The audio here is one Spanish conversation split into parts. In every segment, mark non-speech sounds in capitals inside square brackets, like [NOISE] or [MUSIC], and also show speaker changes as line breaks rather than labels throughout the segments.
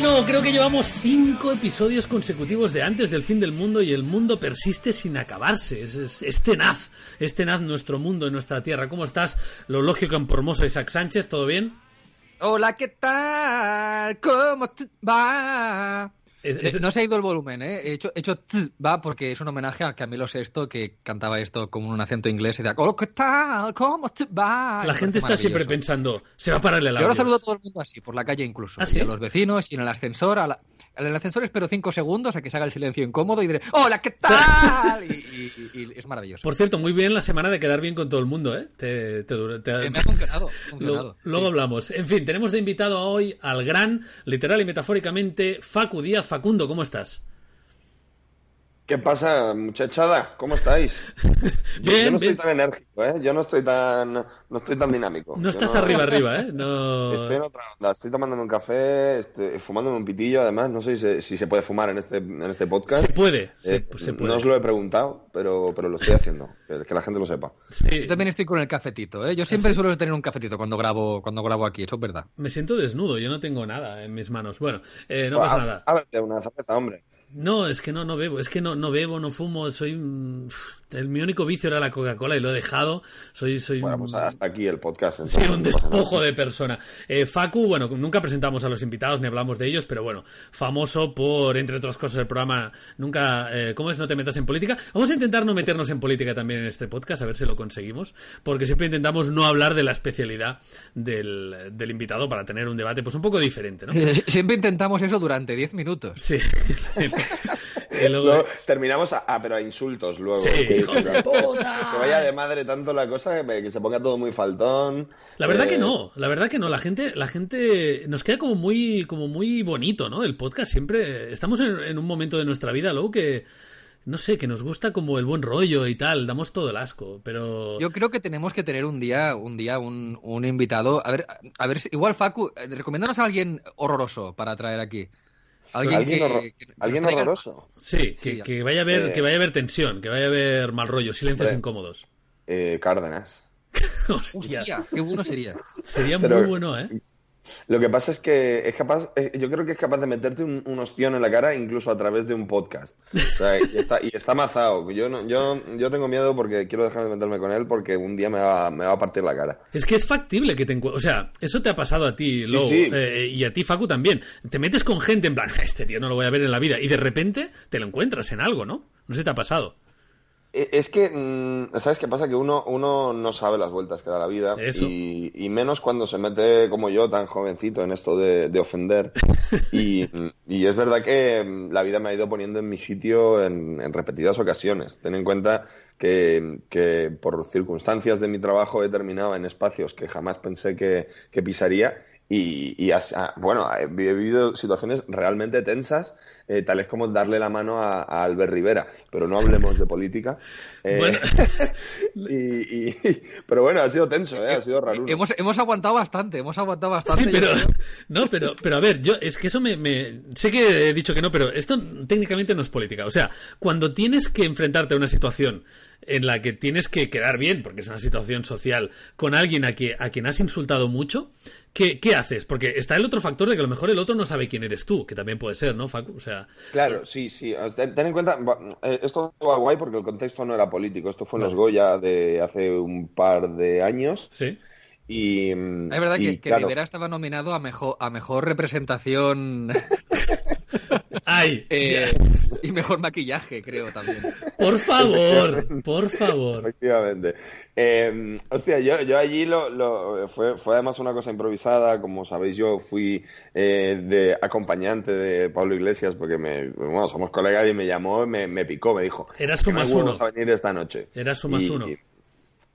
Bueno, creo que llevamos cinco episodios consecutivos de antes del fin del mundo y el mundo persiste sin acabarse. Es, tenaz, es tenaz nuestro mundo y nuestra tierra. ¿Cómo estás? Lo lógico en Pormoso, Isaac Sánchez, ¿todo bien?
Hola, ¿qué tal? ¿Cómo va?
Es- es-
No se ha ido el volumen, ¿eh? He hecho, he hecho tz, va porque es un homenaje a Camilo VI que cantaba esto con un acento inglés y decía, hola, ¿qué tal? ¿Cómo te va?
La gente está siempre pensando, se va a parar el
Yo
audio.
ahora saludo a todo el mundo así, por la calle incluso.
¿Ah,
Y
sí?
a los vecinos y en el ascensor. A la- el ascensor espero cinco segundos a que se haga el silencio incómodo y diré, ¡Hola, qué tal! Y, y- y- y es maravilloso.
Por cierto, muy bien la semana de quedar bien con todo el mundo, ¿eh? Te, te te-
Eh, me ha [LAUGHS] funcionado.
Lo- luego
Sí.
hablamos. En fin, tenemos de invitado hoy al gran, literal y metafóricamente, Facu Díaz. Facundo, ¿cómo estás?
¿Qué pasa, muchachada? ¿Cómo estáis? [LAUGHS] Yo,
Bien,
yo no estoy tan enérgico, ¿eh? Yo no estoy tan, no estoy tan dinámico.
No
Yo
estás arriba, arriba, ¿eh? [LAUGHS] No...
Estoy en otra onda. Estoy tomándome un café, este, fumándome un pitillo, además. No sé si se, si se puede fumar en este, en este podcast.
Se puede, se,
Eh,
se puede.
No os lo he preguntado, pero, pero lo estoy haciendo. Que, la gente lo sepa.
Sí.
Yo también estoy con el cafetito, ¿eh? Yo
¿Ah,
siempre suelo tener un cafetito cuando grabo, cuando grabo aquí, eso es verdad.
Me siento desnudo, yo no tengo nada en mis manos. Bueno, eh, no
Pues,
pasa nada.
Ábrete una cerveza, hombre.
No, es que no, no bebo, es que no, no bebo, no fumo, soy un... el, mi único vicio era la Coca-Cola y lo he dejado. Soy, soy
Bueno,
un-
pues hasta aquí el podcast. Entonces
un despojo de persona. Eh, Facu, bueno, nunca presentamos a los invitados ni hablamos de ellos, pero bueno, famoso por, entre otras cosas, el programa Nunca, eh, ¿cómo es? No te metas en política. Vamos a intentar no meternos en política también en este podcast, a ver si lo conseguimos, porque siempre intentamos no hablar de la especialidad del, del invitado para tener un debate pues un poco diferente, ¿no? [LAUGHS]
Siempre intentamos eso durante 10 minutos.
Sí. [LAUGHS] [LAUGHS] y luego...
Luego terminamos a, ah, pero a insultos luego.
Sí,
Que-
hijos de puta.
que se vaya de madre tanto la cosa que, que se ponga todo muy faltón.
La verdad
Eh,
que no, la verdad que no. La gente, la gente nos queda como muy, como muy bonito, ¿no? El podcast siempre estamos en, en un momento de nuestra vida, luego que no sé, que nos gusta como el buen rollo y tal, damos todo el asco, pero
Yo creo que tenemos que tener un día, un día, un, un invitado. A ver, a ver, igual Facu, eh, recomiéndanos a alguien horroroso para traer aquí. Alguien,
Alguien,
que,
horror-
que
alguien
traiga-
horroroso.
sí, que,
Sí,
que vaya a haber,
eh,
que vaya a haber tensión, que vaya a haber mal rollo, silencios
hombre.
incómodos.
Eh, Cárdenas. [LAUGHS]
Hostia,
Hostia, qué bueno sería.
sería
Pero-
muy bueno, ¿eh?
Lo que pasa es que es capaz, eh, yo creo que es capaz de meterte un, un ostión en la cara incluso a través de un podcast. O sea, y, está, y está mazado. Yo, no, yo, yo tengo miedo porque quiero dejar de meterme con él porque un día me va, me va a partir la cara.
Es que es factible que te encuentres. O sea, eso te ha pasado a ti,
Sí,
Lou,
sí.
eh, y a ti, Facu, también. Te metes con gente en plan, este tío no lo voy a ver en la vida, y de repente te lo encuentras en algo, ¿no? No sé si te ha pasado.
Eh, Es que, mm, ¿sabes qué pasa? Que uno, uno no sabe las vueltas que da la vida
Eso.
Y, y menos cuando se mete como yo, tan jovencito, en esto de, de ofender. [LAUGHS] Y, y es verdad que mm, la vida me ha ido poniendo en mi sitio en, en repetidas ocasiones. Ten en cuenta que, que por circunstancias de mi trabajo he terminado en espacios que jamás pensé que, que pisaría. Y, y ah, bueno, he vivido situaciones realmente tensas, eh, tales como darle la mano a, a Albert Rivera, pero no hablemos de política. Eh,
Bueno. [LAUGHS]
y, y- pero bueno, ha sido tenso, ¿eh? ha sido raro.
Hemos, hemos aguantado bastante, hemos aguantado bastante.
Sí, pero no, pero, pero a ver, yo es que eso me, me- sé que he dicho que no, pero esto técnicamente no es política. O sea, cuando tienes que enfrentarte a una situación en la que tienes que quedar bien, porque es una situación social, con alguien a, que, a quien has insultado mucho, ¿qué, qué haces? Porque está el otro factor de que a lo mejor el otro no sabe quién eres tú, que también puede ser, ¿no, Facu? O sea,
Claro, sí, sí. Sea, Ten, en cuenta, va, eh, esto va guay porque el contexto no era político. Esto fue en los Goya de hace un par de años.
sí.
Y, mm,
Es verdad
y,
que, que
claro,
Rivera estaba nominado a mejor, a mejor representación [LAUGHS]
¡Ay!
eh, y mejor maquillaje, creo también.
Por favor, por favor.
Efectivamente. Eh, hostia, yo, yo allí lo, lo- fue, fue además una cosa improvisada. Como sabéis, yo fui eh, de acompañante de Pablo Iglesias porque me, bueno, somos colegas y me llamó, me, me picó, me dijo.
Eras su
"¿Qué
más uno.
a venir esta noche.
Eras su más
Y-
uno.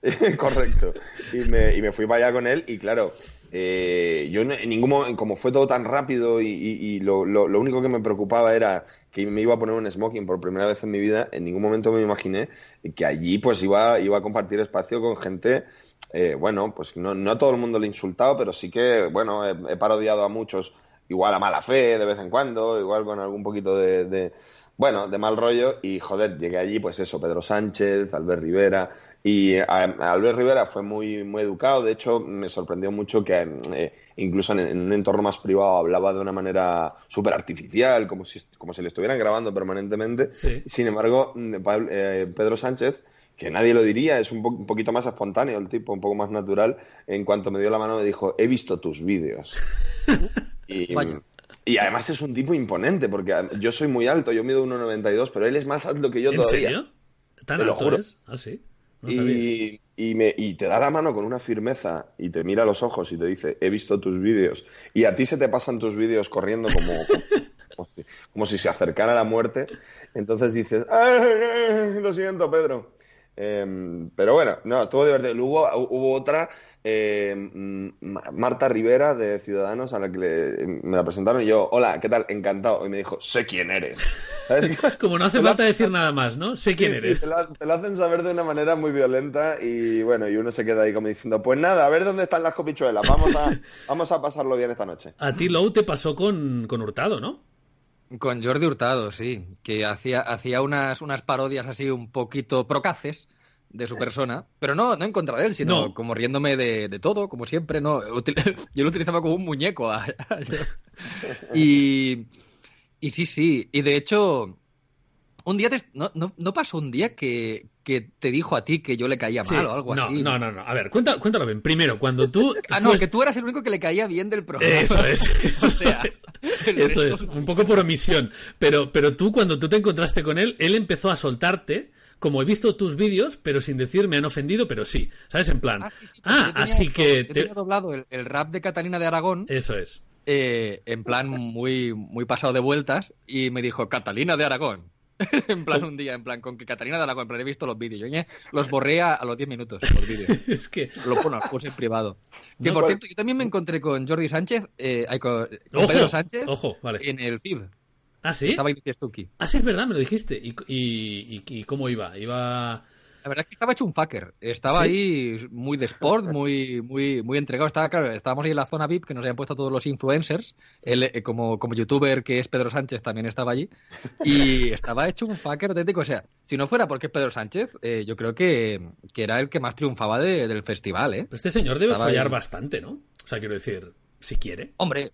[LAUGHS]
Correcto. Y me, y me fui para allá con él y claro, eh, yo en ningún momento, como fue todo tan rápido y lo, lo- lo único que me preocupaba era que me iba a poner un smoking por primera vez en mi vida, en ningún momento me imaginé que allí pues iba, iba a compartir espacio con gente, eh, bueno, pues no, no a todo el mundo le he insultado, pero sí que, bueno, he, he parodiado a muchos igual a mala fe de vez en cuando, igual con algún poquito de, de bueno, de mal rollo y joder, llegué allí, pues eso, Pedro Sánchez, Albert Rivera, y a, a Albert Rivera fue muy, muy educado, de hecho me sorprendió mucho que eh, incluso en, en, un entorno más privado hablaba de una manera súper artificial, como si, como si le estuvieran grabando permanentemente.
Sí.
Sin embargo, mm, eh, Pedro Sánchez, que nadie lo diría, es un, po- un poquito más espontáneo el tipo, un poco más natural, en cuanto me dio la mano me dijo, he visto tus vídeos. [LAUGHS] y,
Vaya.
Y además es un tipo imponente, porque yo soy muy alto, yo mido 1,92, pero él es más alto que yo
¿En
todavía.
serio? ¿Tan
Te lo
alto
juro.
es? Ah, sí. No.
Y, y, me, y te da la mano con una firmeza y te mira a los ojos y te dice, he visto tus vídeos. Y a ti se te pasan tus vídeos corriendo como, [LAUGHS] como, si, como si se acercara la muerte. Entonces dices, "Ay, lo siento, Pedro. Em, pero bueno, no, estuvo divertido. Luego hubo otra, eh, Ma- Marta Rivera de Ciudadanos, a la que le- me la presentaron y yo, hola, ¿qué tal? Encantado. Y me dijo, sé quién eres. [LAUGHS] ¿Sabes?
Como no hace falta decir nada más, ¿no? Sé quién
Sí, sí,
eres.
te, lo, te lo hacen saber de una manera muy violenta y bueno, y uno se queda ahí como diciendo, pues nada, a ver dónde están las copichuelas, vamos a, [LAUGHS] vamos a pasarlo bien esta noche.
A ti, Lou, te pasó con, con Hurtado, ¿no?
Con Jordi Hurtado, sí, que hacía, hacía unas, unas parodias así un poquito procaces de su persona, pero no, no en contra de él, sino
No.
como riéndome de, de todo, como siempre, no. [LAUGHS] Yo lo utilizaba como un muñeco. a- [LAUGHS] a- y, y sí, sí, y de hecho, un día, te- no, no, no pasó un día que, que te dijo a ti que yo le caía
Sí.
mal o algo
no,
así.
no, no, no. A ver, cuenta- cuéntalo bien. Primero, cuando tú. [LAUGHS]
Ah, no,
fues-
que tú eras el único que le caía bien del programa.
Eso es. Eso,
O sea, el
eso
resto-
es. Un poco por omisión. Pero, pero tú, cuando tú te encontraste con él, él empezó a soltarte. Como he visto tus vídeos, pero sin decir me han ofendido, pero sí. ¿Sabes? En plan.
Ah, sí, sí,
Ah, así que.
yo
te-
tenía doblado el, el rap de Catalina de Aragón,
Eso es.
eh, en plan muy, muy pasado de vueltas, y me dijo, Catalina de Aragón. [LAUGHS] en plan un día, en plan, con que Catalina de Aragón, en plan, he visto los vídeos. Yo los borré a, a los 10 minutos, los vídeos. [LAUGHS]
Es que.
Lo bueno, los puse en privado. Que
No,
por
¿cuál?
cierto, yo también me encontré con Jordi Sánchez, eh, con
Ojo,
Pedro Sánchez,
ojo, vale.
en el FIB.
Ah, sí.
Estaba Stucky.
Ah, sí, es verdad, me lo dijiste. ¿Y, y, y- y cómo iba? Iba.
La verdad es que estaba hecho un fucker. Estaba
¿Sí?
ahí muy de sport, muy, muy, muy entregado. Estaba, claro, estábamos ahí en la zona VIP que nos habían puesto todos los influencers. Él, eh, como, como youtuber que es Pedro Sánchez, también estaba allí. Y estaba hecho un fucker auténtico. O sea, si no fuera porque es Pedro Sánchez, eh, yo creo que, que era el que más triunfaba de- del festival, ¿eh?
Este señor debe
Estaba
fallar
ahí.
bastante, ¿no? O sea, quiero decir, si quiere.
Hombre,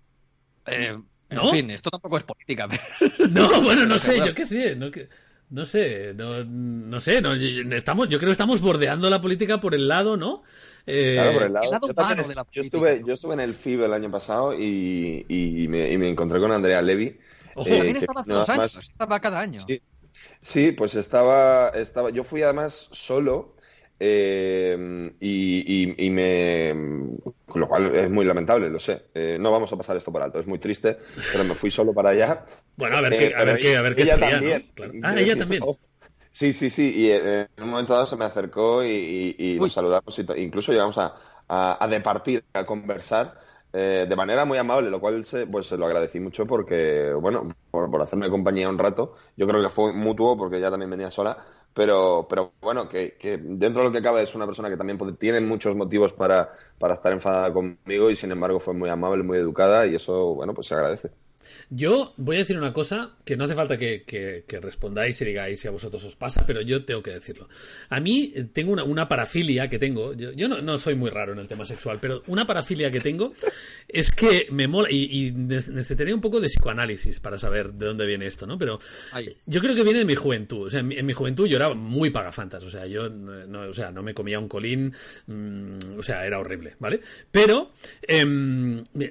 eh,
¿No?
en fin, esto tampoco es política. pero- [LAUGHS]
No, bueno, no [LAUGHS] sé, yo qué sé, no, que- no sé, no, no sé, no, estamos, yo creo que estamos bordeando la política por el lado, ¿no? Eh,
Claro, por el lado.
el lado
yo, también
de la
yo estuve, yo estuve en el FIB el año pasado y, y me, y me encontré con Andrea Levy.
Ojo,
eh,
También
que
estaba hace dos años,
más-
estaba cada año.
Sí, sí, pues estaba, estaba. Yo fui además solo eh, y, y- y me. Lo cual es muy lamentable, lo sé. Eh, no vamos a pasar esto por alto, es muy triste, pero me fui solo para allá.
bueno, a ver
Eh,
qué, a ver qué, a ver qué
ella
salía,
también.
¿no? Claro. Ah, ella también.
Sí, sí, sí. Y eh, en un momento dado se me acercó y, y- nos saludamos. Incluso llegamos a, a, a departir, a conversar eh, de manera muy amable, lo cual se, pues se lo agradecí mucho porque, bueno, por, por hacerme compañía un rato. Yo creo que fue mutuo porque ella también venía sola. Pero, pero bueno, que, que dentro de lo que cabe es una persona que también tiene muchos motivos para, para estar enfadada conmigo y sin embargo fue muy amable, muy educada y eso, bueno, pues se agradece.
Yo voy a decir una cosa que no hace falta que, que- que respondáis y digáis si a vosotros os pasa, pero yo tengo que decirlo. A mí eh, tengo una, una parafilia que tengo, yo, yo no, no soy muy raro en el tema sexual, pero una parafilia que tengo [LAUGHS] es que me mola, y, y ne- necesitaría un poco de psicoanálisis para saber de dónde viene esto, ¿no? Pero
Ay.
yo creo que viene de mi juventud. O sea, en mi, en mi juventud yo era muy pagafantas. O sea, yo no, o sea, no me comía un colín. mm, o sea, era horrible, ¿vale? Pero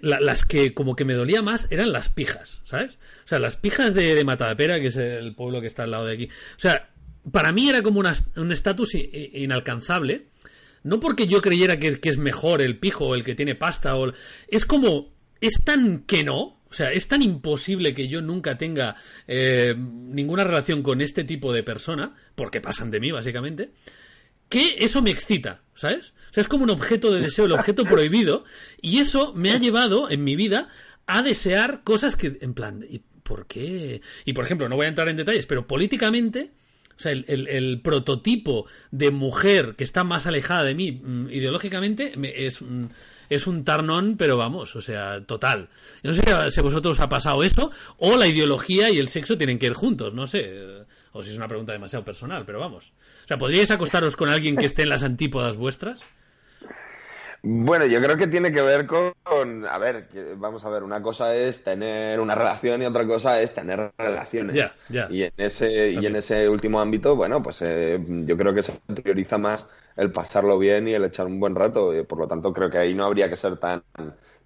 la- las que como que me dolía más eran las pijas, ¿sabes? O sea, las pijas de, de Matadepera, que es el pueblo que está al lado de aquí. O sea, para mí era como una- un estatus inalcanzable. No porque yo creyera que, que es mejor el pijo o el que tiene pasta o... el- Es como... Es tan que no. O sea, es tan imposible que yo nunca tenga eh, ninguna relación con este tipo de persona, porque pasan de mí, básicamente, que eso me excita, ¿sabes? O sea, es como un objeto de deseo, el objeto prohibido, y eso me ha llevado en mi vida a desear cosas que, en plan, ¿y por qué? Y por ejemplo, no voy a entrar en detalles, pero políticamente, o sea, el, el- prototipo de mujer que está más alejada de mí mm, ideológicamente me- es, mm, es un tarnón, pero vamos, o sea, total. No sé si a vosotros os ha pasado eso, o la ideología y el sexo tienen que ir juntos, no sé. O si es una pregunta demasiado personal, pero vamos. O sea, ¿podríais acostaros con alguien que esté en las antípodas vuestras?
Bueno, yo creo que tiene que ver con, a ver, vamos a ver, una cosa es tener una relación y otra cosa es tener relaciones. Y en ese y en ese último ámbito, bueno, pues eh, yo creo que se prioriza más el pasarlo bien y el echar un buen rato. Y por lo tanto, creo que ahí no habría que ser tan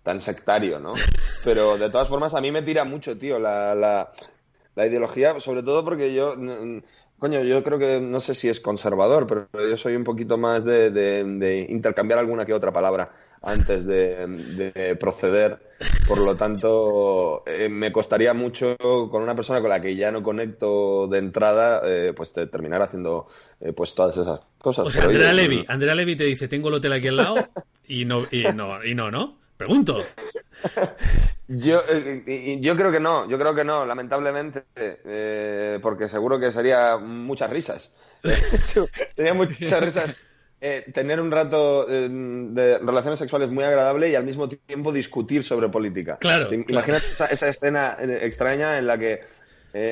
tan sectario, ¿no? [LAUGHS] Pero de todas formas, a mí me tira mucho, tío, la, la, la ideología, sobre todo porque yo Coño, yo creo que no sé si es conservador, pero yo soy un poquito más de, intercambiar alguna que otra palabra antes de, proceder. Por lo tanto, eh, me costaría mucho con una persona con la que ya no conecto de entrada, eh, pues terminar haciendo eh, pues todas esas cosas.
O sea, Andrea Levy, Andrea Levy te dice, tengo el hotel aquí al lado y no, y no, y no, ¿no? Pregunto.
Yo, eh, yo creo que no, yo creo que no, lamentablemente, eh, porque seguro que sería muchas risas. [LAUGHS] sería muchas risas. Eh, tener un rato de relaciones sexuales muy agradable y al mismo tiempo discutir sobre política.
Claro.
Imagínate Esa, escena extraña en la que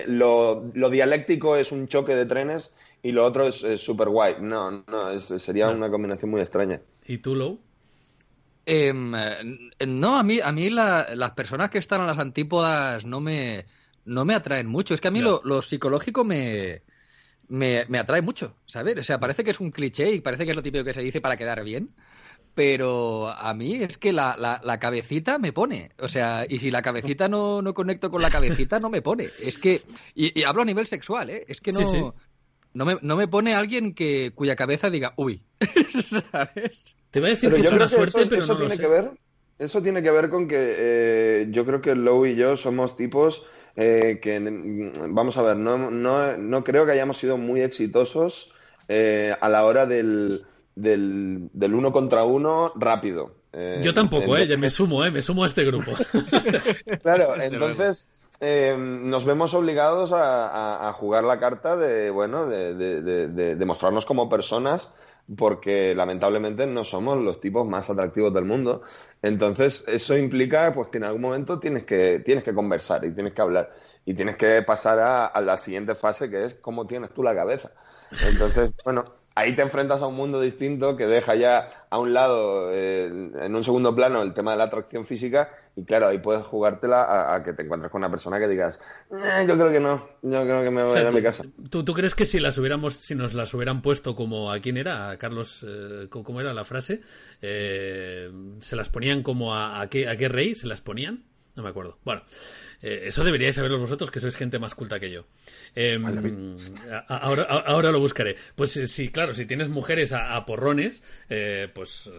lo, dialéctico es un choque de trenes y lo otro es súper guay. No, no, sería una combinación muy extraña.
¿Y tú, Lou?
Em, no, a mí, a mí las personas que están a las antípodas no me, no me atraen mucho. Es que a mí lo, psicológico me, me, atrae mucho, ¿sabes? O sea, parece que es un cliché y parece que es lo típico que se dice para quedar bien. Pero a mí es que la, la, cabecita me pone. O sea, y si la cabecita no, no conecto con la cabecita, no me pone. Es que. Y, hablo a nivel sexual, ¿eh? Es que no. No me, no me pone alguien que cuya cabeza diga, uy, [LAUGHS] ¿sabes?
Te voy a decir que es una suerte, pero no
tiene
sé.
Que ver, eso tiene que ver con que eh, yo creo que Lowe y yo somos tipos eh, que, mm, vamos a ver, no, no, no, creo que hayamos sido muy exitosos eh, a la hora del, del, del, uno contra uno rápido.
yo tampoco, eh, me sumo, eh, me sumo a este grupo. [LAUGHS]
claro, [LAUGHS] entonces... nos vemos obligados a, jugar la carta de, bueno, de, de, de, mostrarnos como personas porque lamentablemente no somos los tipos más atractivos del mundo. Entonces, eso implica pues que en algún momento tienes que, tienes que conversar y tienes que hablar y tienes que pasar a, a la siguiente fase que es cómo tienes tú la cabeza. Entonces, bueno, ahí te enfrentas a un mundo distinto que deja ya a un lado, eh, en un segundo plano, el tema de la atracción física y claro, ahí puedes jugártela a, que te encuentres con una persona que digas, eh, yo creo que no, yo creo que me voy a, mi casa.
¿tú, ¿tú, crees que si las hubiéramos, si nos las hubieran puesto como a quién era, a Carlos, eh, ¿cómo era la frase? ¿Se las ponían como a, a, qué, a qué rey? ¿Se las ponían? No me acuerdo. Bueno, eh, eso deberíais saberlo vosotros, que sois gente más culta que yo. Em, ahora, ahora lo buscaré. Pues eh, sí, claro, si tienes mujeres a, porrones, eh, pues,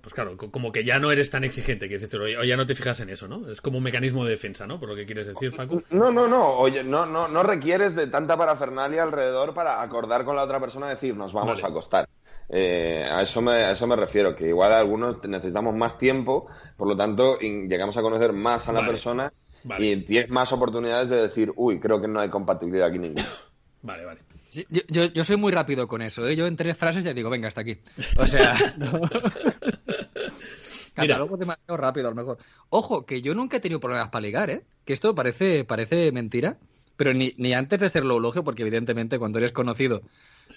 pues claro, como que ya no eres tan exigente, quieres decir, o ya no te fijas en eso, ¿no? Es como un mecanismo de defensa, ¿no? Por lo que quieres decir, Facu.
No, no, no. Oye, no, no, no requieres de tanta parafernalia alrededor para acordar con la otra persona decir, nos vamos a acostar. a, eso me, a eso me refiero, que igual algunos necesitamos más tiempo, por lo tanto llegamos a conocer más a la persona y tienes más oportunidades de decir, uy, creo que no hay compatibilidad aquí ninguna. [COUGHS]
Vale, vale.
yo, yo, soy muy rápido con eso, ¿eh? Yo en tres frases ya digo, venga, hasta aquí. O sea, [LAUGHS] no. Catálogo demasiado rápido, a lo mejor. Ojo, que yo nunca he tenido problemas para ligar, ¿eh? Que esto parece, parece mentira, pero ni, ni antes de ser lo elogio, porque evidentemente cuando eres conocido,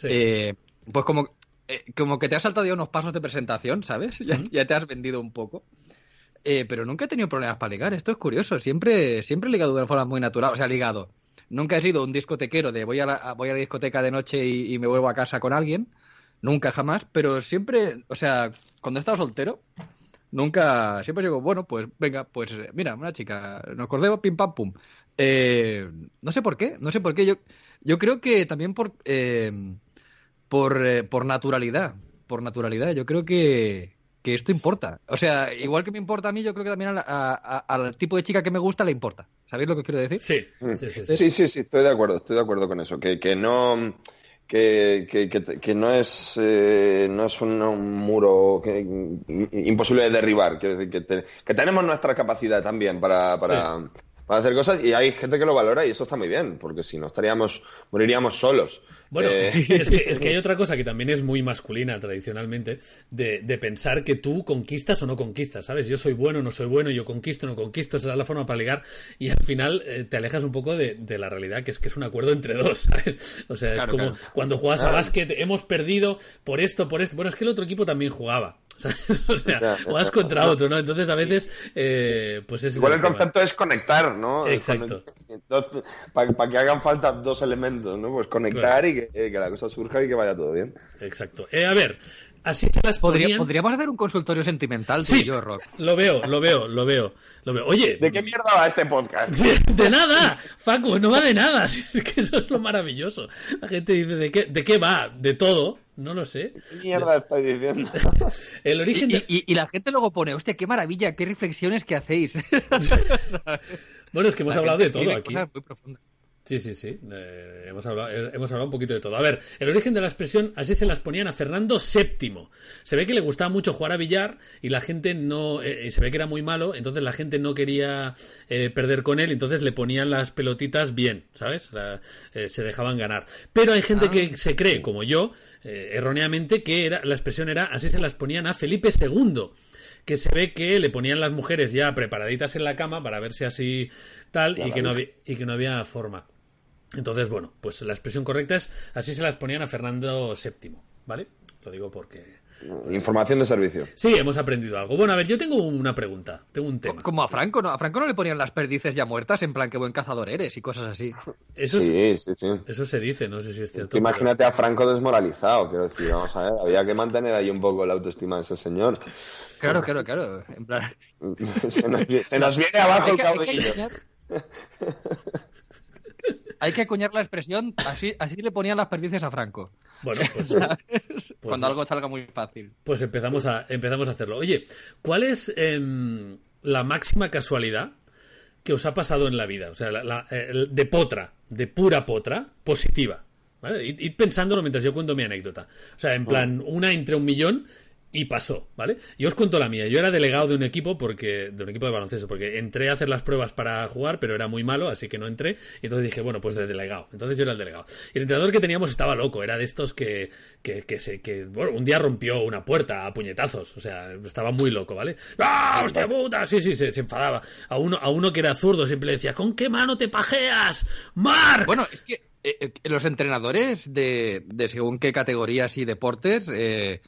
eh, pues como, eh, como que te has saltado ya unos pasos de presentación, ¿sabes? Ya, ya te has vendido un poco. Eh, pero nunca he tenido problemas para ligar. Esto es curioso. Siempre, siempre he ligado de una forma muy natural. O sea, ligado. Nunca he sido un discotequero de voy a la, voy a la discoteca de noche y, me vuelvo a casa con alguien. Nunca, jamás. Pero siempre, o sea, cuando he estado soltero, nunca, siempre digo, bueno, pues venga, pues mira, una chica, nos acordemos, pim pam pum. Eh, no sé por qué, no sé por qué. Yo, yo creo que también por, eh, por, por naturalidad. Por naturalidad. Yo creo que, que esto importa. O sea, igual que me importa a mí, yo creo que también al tipo de chica que me gusta le importa. ¿Sabéis lo que quiero decir?
Sí,
mm. sí, sí, sí, sí, estoy de acuerdo, estoy de acuerdo con eso. Que, que no... Que, que, que, no es eh, no es un, muro imposible de derribar que, que, tenemos nuestra capacidad también para, para, para hacer cosas y hay gente que lo valora y eso está muy bien, porque si no estaríamos, moriríamos solos.
Bueno,
Eh, [LAUGHS]
es, que, es que hay [LAUGHS] otra cosa que también es muy masculina tradicionalmente, de, de pensar que tú conquistas o no conquistas, ¿sabes? Yo soy bueno, no soy bueno, yo conquisto, no conquisto, esa es la forma para ligar y al final eh, te alejas un poco de, de la realidad, que es que es un acuerdo entre dos, [LAUGHS] ¿sabes? O sea,
Claro,
es como
claro.
cuando juegas a
Claro.
básquet, hemos perdido por esto, por esto. Bueno, es que el otro equipo también jugaba. ¿Sabes? [LAUGHS] O sea,
Ya, ya.
contra otro, ¿no? Entonces a veces, eh, pues es
Igual el concepto es conectar, ¿no?
Exacto.
Para que hagan falta dos elementos, ¿no? Pues conectar y que, que la cosa surja y que vaya todo bien.
Exacto. Eh, a ver, así se las
Podría-
ponían...
podríamos hacer un consultorio sentimental
Sí,
yo, Rock.
lo veo, lo veo, lo veo, lo veo. Oye,
¿De qué mierda va este podcast?
De nada, Facu, no va de nada. Si [LAUGHS] Es que eso es lo maravilloso. La gente dice, ¿de qué, de qué va? De todo. No lo sé.
¿Qué mierda estáis diciendo? [LAUGHS]
El
Y,
origen de...
y- y- y la gente luego pone, hostia, qué maravilla, qué reflexiones que hacéis. [LAUGHS] [LAUGHS]
Bueno, es que hemos
La
hablado de todo aquí.
cosas muy profundas.
Sí, sí, sí. Eh, hemos, hablado, eh, hemos hablado un poquito de todo. A ver, el origen de la expresión, así se las ponían a Fernando VII. Se ve que le gustaba mucho jugar a billar y la gente no. eh, y se ve que era muy malo, entonces la gente no quería eh, perder con él, entonces le ponían las pelotitas bien, ¿sabes? Eh, se dejaban ganar. Pero hay gente
Ah.
que se cree, como yo, eh, erróneamente, que era, la expresión era así se las ponían a Felipe II que se ve que le ponían las mujeres ya preparaditas en la cama para verse así tal y que, no había, y que no había forma. Entonces, bueno, pues la expresión correcta es así se las ponían a Fernando VII, ¿vale? Lo digo porque...
Información de servicio.
Sí, hemos aprendido algo. Bueno, a ver, yo tengo una pregunta, tengo un tema.
Como a Franco, ¿no? A Franco no le ponían las perdices ya muertas, en plan, qué buen cazador eres y cosas así.
Eso, es-
Sí, sí, sí.
eso se dice, no sé si es cierto.
Imagínate a Franco desmoralizado, quiero decir, vamos a ver, había que mantener ahí un poco la autoestima de ese señor.
Claro, claro, claro. En plan, [LAUGHS]
Se nos, vi- se nos viene abajo el
que, que
caudillo. [LAUGHS]
hay que acuñar la expresión, así, así le ponían las perdices a Franco.
Bueno, pues, [LAUGHS]
¿sabes? Cuando algo salga muy fácil.
pues empezamos, a, empezamos a hacerlo. Oye, ¿cuál es em, la máxima casualidad que os ha pasado en la vida? O sea, la- de potra, de pura potra, positiva. ¿vale? Id, id pensándolo mientras yo cuento mi anécdota. O sea, en plan, una entre un millón y pasó, ¿vale? Yo os cuento la mía. Yo era delegado de un equipo porque de un equipo de baloncesto porque entré a hacer las pruebas para jugar, pero era muy malo, así que no entré. Y entonces dije, bueno, pues de delegado. Entonces yo era el delegado. Y el entrenador que teníamos estaba loco, era de estos que que, que se que bueno, un día rompió una puerta a puñetazos, o sea, estaba muy loco, ¿vale? ¡Ah, hostia puta! Sí, sí, se, se enfadaba. A uno a uno que era zurdo siempre le decía, "¿Con qué mano te pajeas? Mark!"
Bueno, es que eh, eh, los entrenadores de, de según qué categorías y deportes eh,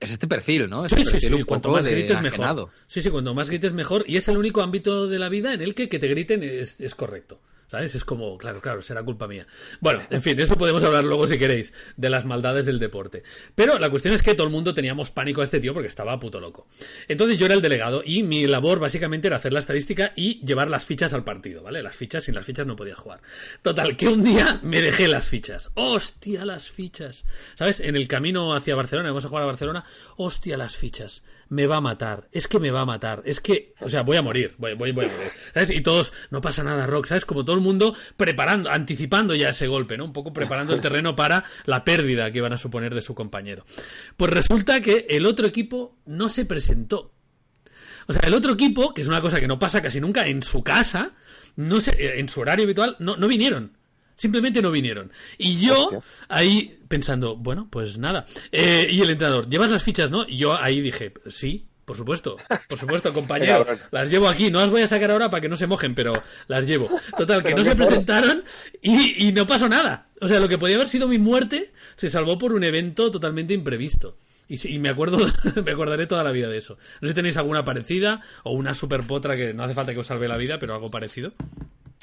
es este perfil, ¿no? Es
Sí,
un
cuanto más grites mejor. Sí, sí, cuanto más grites mejor. Y es el único ámbito de la vida en el que que te griten es, es correcto. ¿Sabes? Es como, claro, claro, será culpa mía. Bueno, en fin, eso podemos hablar luego si queréis, de las maldades del deporte. Pero la cuestión es que todo el mundo teníamos pánico a este tío porque estaba puto loco. Entonces yo era el delegado y mi labor básicamente era hacer la estadística y llevar las fichas al partido, ¿vale? Las fichas, sin las fichas no podía jugar. Total, que un día me dejé las fichas. ¡Hostia, las fichas! ¿Sabes? En el camino hacia Barcelona, vamos a jugar a Barcelona, ¡hostia, las fichas! Me va a matar, es que me va a matar, es que, o sea, voy a morir, voy, voy, a morir, ¿sabes? Y todos, no pasa nada, Rock, ¿sabes? Como todo el mundo preparando, anticipando ya ese golpe, ¿no? Un poco preparando el terreno para la pérdida que iban a suponer de su compañero. Pues resulta que el otro equipo no se presentó. O sea, el otro equipo, que es una cosa que no pasa casi nunca, en su casa, no se, en su horario habitual, no, no vinieron. Simplemente no vinieron. Y yo
Hostia.
ahí pensando, bueno, pues nada. Eh, y el entrenador, ¿llevas las fichas, no? Y yo ahí dije, sí, por supuesto, por supuesto, compañero. [LAUGHS] Las llevo aquí, no las voy a sacar ahora para que no se mojen, pero las llevo. Total, que no se presentaron y, y no pasó nada. O sea, lo que podía haber sido mi muerte se salvó por un evento totalmente imprevisto. Y, sí, y me acuerdo, [LAUGHS] me acordaré toda la vida de eso. No sé si tenéis alguna parecida o una super potra que no hace falta que os salve la vida, pero algo parecido.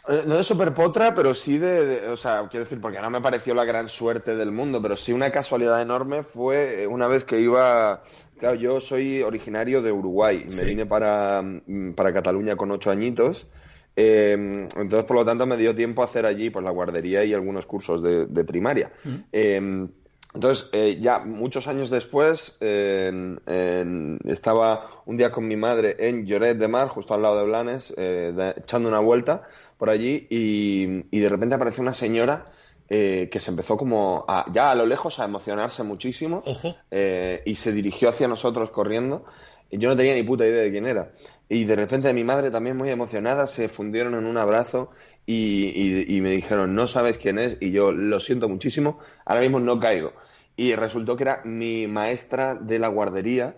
Eh, No de Superpotra, pero sí de, de- O sea, quiero decir, porque no me pareció la gran suerte del mundo, pero sí una casualidad enorme fue eh, una vez que iba. Claro, yo soy originario de Uruguay. Me
Sí.
vine para, mm, para Cataluña con ocho añitos. Eh, entonces, por lo tanto, me dio tiempo a hacer allí pues, la guardería y algunos cursos de, de primaria. Eh, entonces, eh, ya muchos años después, eh, en- en- estaba un día con mi madre en Lloret de Mar, justo al lado de Blanes, eh, de- echando una vuelta por allí, y, y de repente apareció una señora eh, que se empezó como a- ya a lo lejos a emocionarse muchísimo eh, y se dirigió hacia nosotros corriendo. Y yo no tenía ni puta idea de quién era. y de repente mi madre también muy emocionada se fundieron en un abrazo y, y, y, me dijeron, no sabes quién es y yo lo siento muchísimo, ahora mismo no caigo. Y resultó que era mi maestra de la guardería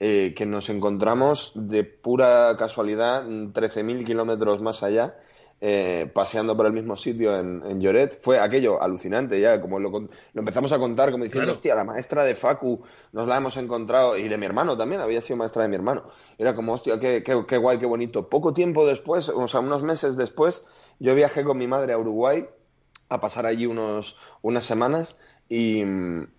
eh, que nos encontramos de pura casualidad 13.000 kilómetros más allá eh, paseando por el mismo sitio en, Lloret. Fue aquello alucinante ya, como lo, lo empezamos a contar, como diciendo, hostia, la maestra de Facu nos la hemos encontrado, y de mi hermano también, había sido maestra de mi hermano. Era como, hostia, qué, qué, qué guay, qué bonito. Poco tiempo después, o sea, unos meses después, yo viajé con mi madre a Uruguay a pasar allí unos, unas semanas y,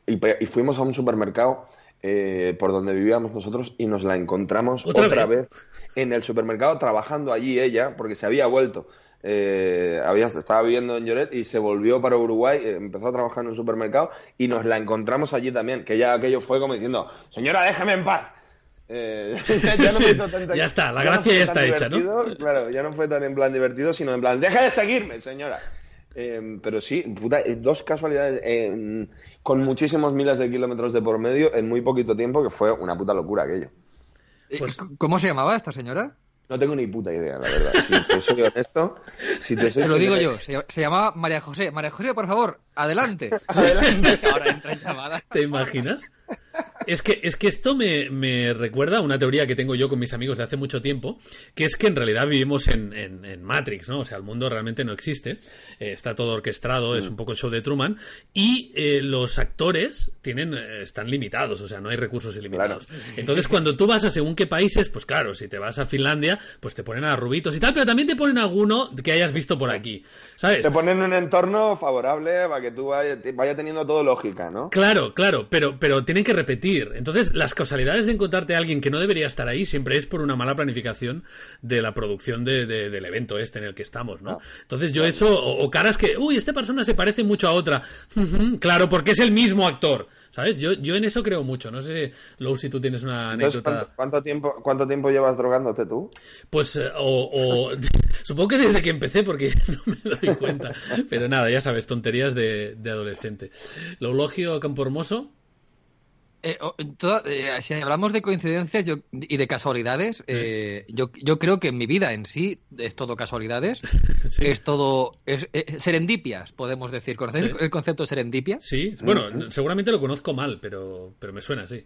y, fuimos a un supermercado eh, por donde vivíamos nosotros y nos la encontramos otra, vez? en el supermercado trabajando allí ella porque se había vuelto eh, había, estaba viviendo en Lloret y se volvió para Uruguay, eh, empezó a trabajar en un supermercado y nos la encontramos allí también, que ya aquello fue como diciendo, señora, déjeme en paz.
Eh, [LAUGHS] ya, está, la gracia ya, está hecha, ¿no?
Claro, ya no fue tan en plan divertido, sino en plan, deja de seguirme, señora. pero sí, puta, dos casualidades con muchísimos miles de kilómetros de por medio en muy poquito tiempo, que fue una puta locura aquello.
Pues, ¿Cómo se llamaba esta señora?
No tengo ni puta idea, la verdad. Si te soy honesto, si te
soy lo digo yo, se, llamaba María José. María José, por favor, adelante. [LAUGHS] adelante. [LAUGHS]
Ahora entra en llamada. ¿Te imaginas? Es que, es que esto me, recuerda a una teoría que tengo yo con mis amigos de hace mucho tiempo, que es que en realidad vivimos en, Matrix, ¿no? O sea, el mundo realmente no existe, eh, está todo orquestado, es mm. un poco el show de Truman, y eh, los actores tienen, eh, están limitados, o sea, no hay recursos ilimitados. Entonces, cuando tú vas a según qué países, pues claro, si te vas a Finlandia, pues te ponen a rubitos y tal, pero también te ponen alguno que hayas visto por aquí, ¿sabes?
Te ponen un entorno favorable para que tú vaya, vaya teniendo todo lógica, ¿no?
Claro, claro, pero, pero tienen que repetir. Entonces, las causalidades de encontrarte a alguien que no debería estar ahí siempre es por una mala planificación de la producción de, del evento este en el que estamos, ¿no? Entonces, yo eso, o, caras que, uy, esta persona se parece mucho a otra. claro, porque es el mismo actor. ¿Sabes? Yo, yo en eso creo mucho. No sé, Lou, si tú tienes una anécdota.
¿cuánto, tiempo, ¿Cuánto tiempo llevas drogándote tú?
Pues, eh, o, [LAUGHS] supongo que desde que empecé, porque [LAUGHS] no me doy cuenta. Pero nada, ya sabes, tonterías de, de adolescente. Loulogio Campo Hermoso.
Eh, eh, si hablamos de coincidencias y de casualidades, eh, yo, yo, creo que en mi vida en sí es todo casualidades, [LAUGHS] es todo serendipias, podemos decir. ¿Conocéis el concepto de serendipia?
Sí, bueno, seguramente lo conozco mal, pero, pero me suena, sí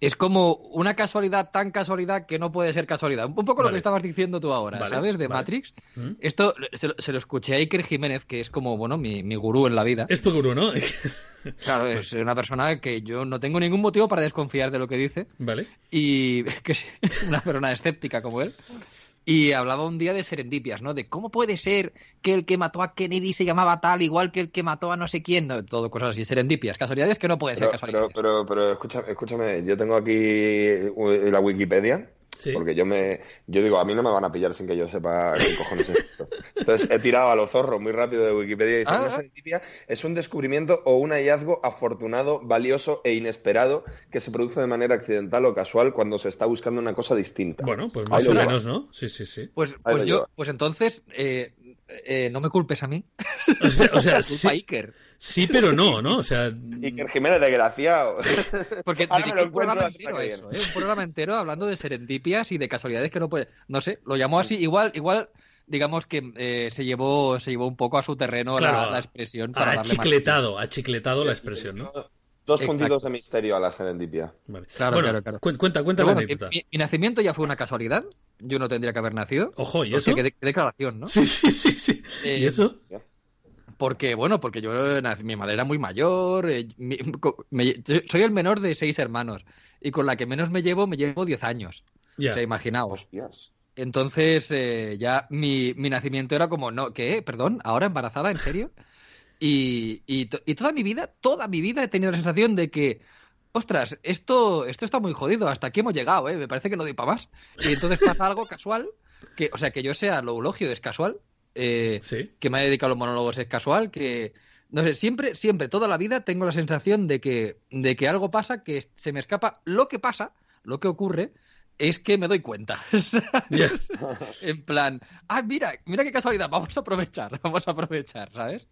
es como una casualidad tan casualidad que no puede ser casualidad. Un poco lo que estabas diciendo tú ahora, ¿sabes? De Matrix. Mm. Esto se, lo escuché a Iker Jiménez, que es como, bueno, mi, mi gurú en la vida.
Es tu gurú, ¿no? [LAUGHS]
claro, es una persona que yo no tengo ningún motivo para desconfiar de lo que dice.
Vale.
Y [LAUGHS] que es una persona escéptica como él. Y hablaba un día de serendipias, ¿no? De cómo puede ser que el que mató a Kennedy se llamaba tal, igual que el que mató a no sé quién. No, todo cosas así, serendipias. Casualidades que no pueden ser casualidades.
Pero, pero, pero escúchame, yo tengo aquí la Wikipedia porque yo me, yo digo, a mí no me van a pillar sin que yo sepa qué cojones es esto. Entonces he tirado a los zorros muy rápido de Wikipedia y dice, ah, una es un descubrimiento o un hallazgo afortunado, valioso e inesperado que se produce de manera accidental o casual cuando se está buscando una cosa distinta.
Bueno, pues más o menos, ¿no? Sí, sí, sí.
Pues, pues yo, pues entonces, eh, eh, no me culpes a mí.
O sea, o sea [LAUGHS] sí, sí, pero no, [LAUGHS] ¿no? O sea...
Iker Jiménez, desgraciado.
Porque dediqué un programa entero eso, ¿eh? Un programa entero hablando de serendipias y de casualidades que no puede... No sé, lo llamó así. Igual, igual digamos que eh, se llevó se llevó un poco a su terreno la, expresión
para ha chicletado ha chicletado la expresión ¿no?
Dos puntitos de misterio a la serendipia
vale. claro, claro, claro, cuenta cuenta la anécdota
mi, nacimiento ya fue una casualidad yo no tendría que haber nacido
ojo y eso
qué, declaración no
sí sí sí, sí. y eh, eso
porque, bueno, porque yo, mi madre era muy mayor, eh, soy el menor de seis hermanos, y con la que menos me llevo, me llevo diez años. O sea, imaginaos. Entonces, eh, ya mi, mi, nacimiento era como, no, ¿qué? Perdón, ¿ahora embarazada? ¿En serio? Y, y, toda mi vida, toda mi vida he tenido la sensación de que, ostras, esto, esto está muy jodido, hasta aquí hemos llegado, ¿eh? Me parece que no doy para más. Y entonces pasa algo casual, que, o sea, que yo sea lo eulogio es casual, eh, que me ha dedicado a los monólogos es casual, que no sé, siempre, siempre, toda la vida tengo la sensación de que, de que algo pasa, que se me escapa. Lo que pasa, lo que ocurre, es que me doy cuenta. [LAUGHS] en plan, ah, mira, mira qué casualidad, vamos a aprovechar, [LAUGHS] vamos a aprovechar, ¿sabes?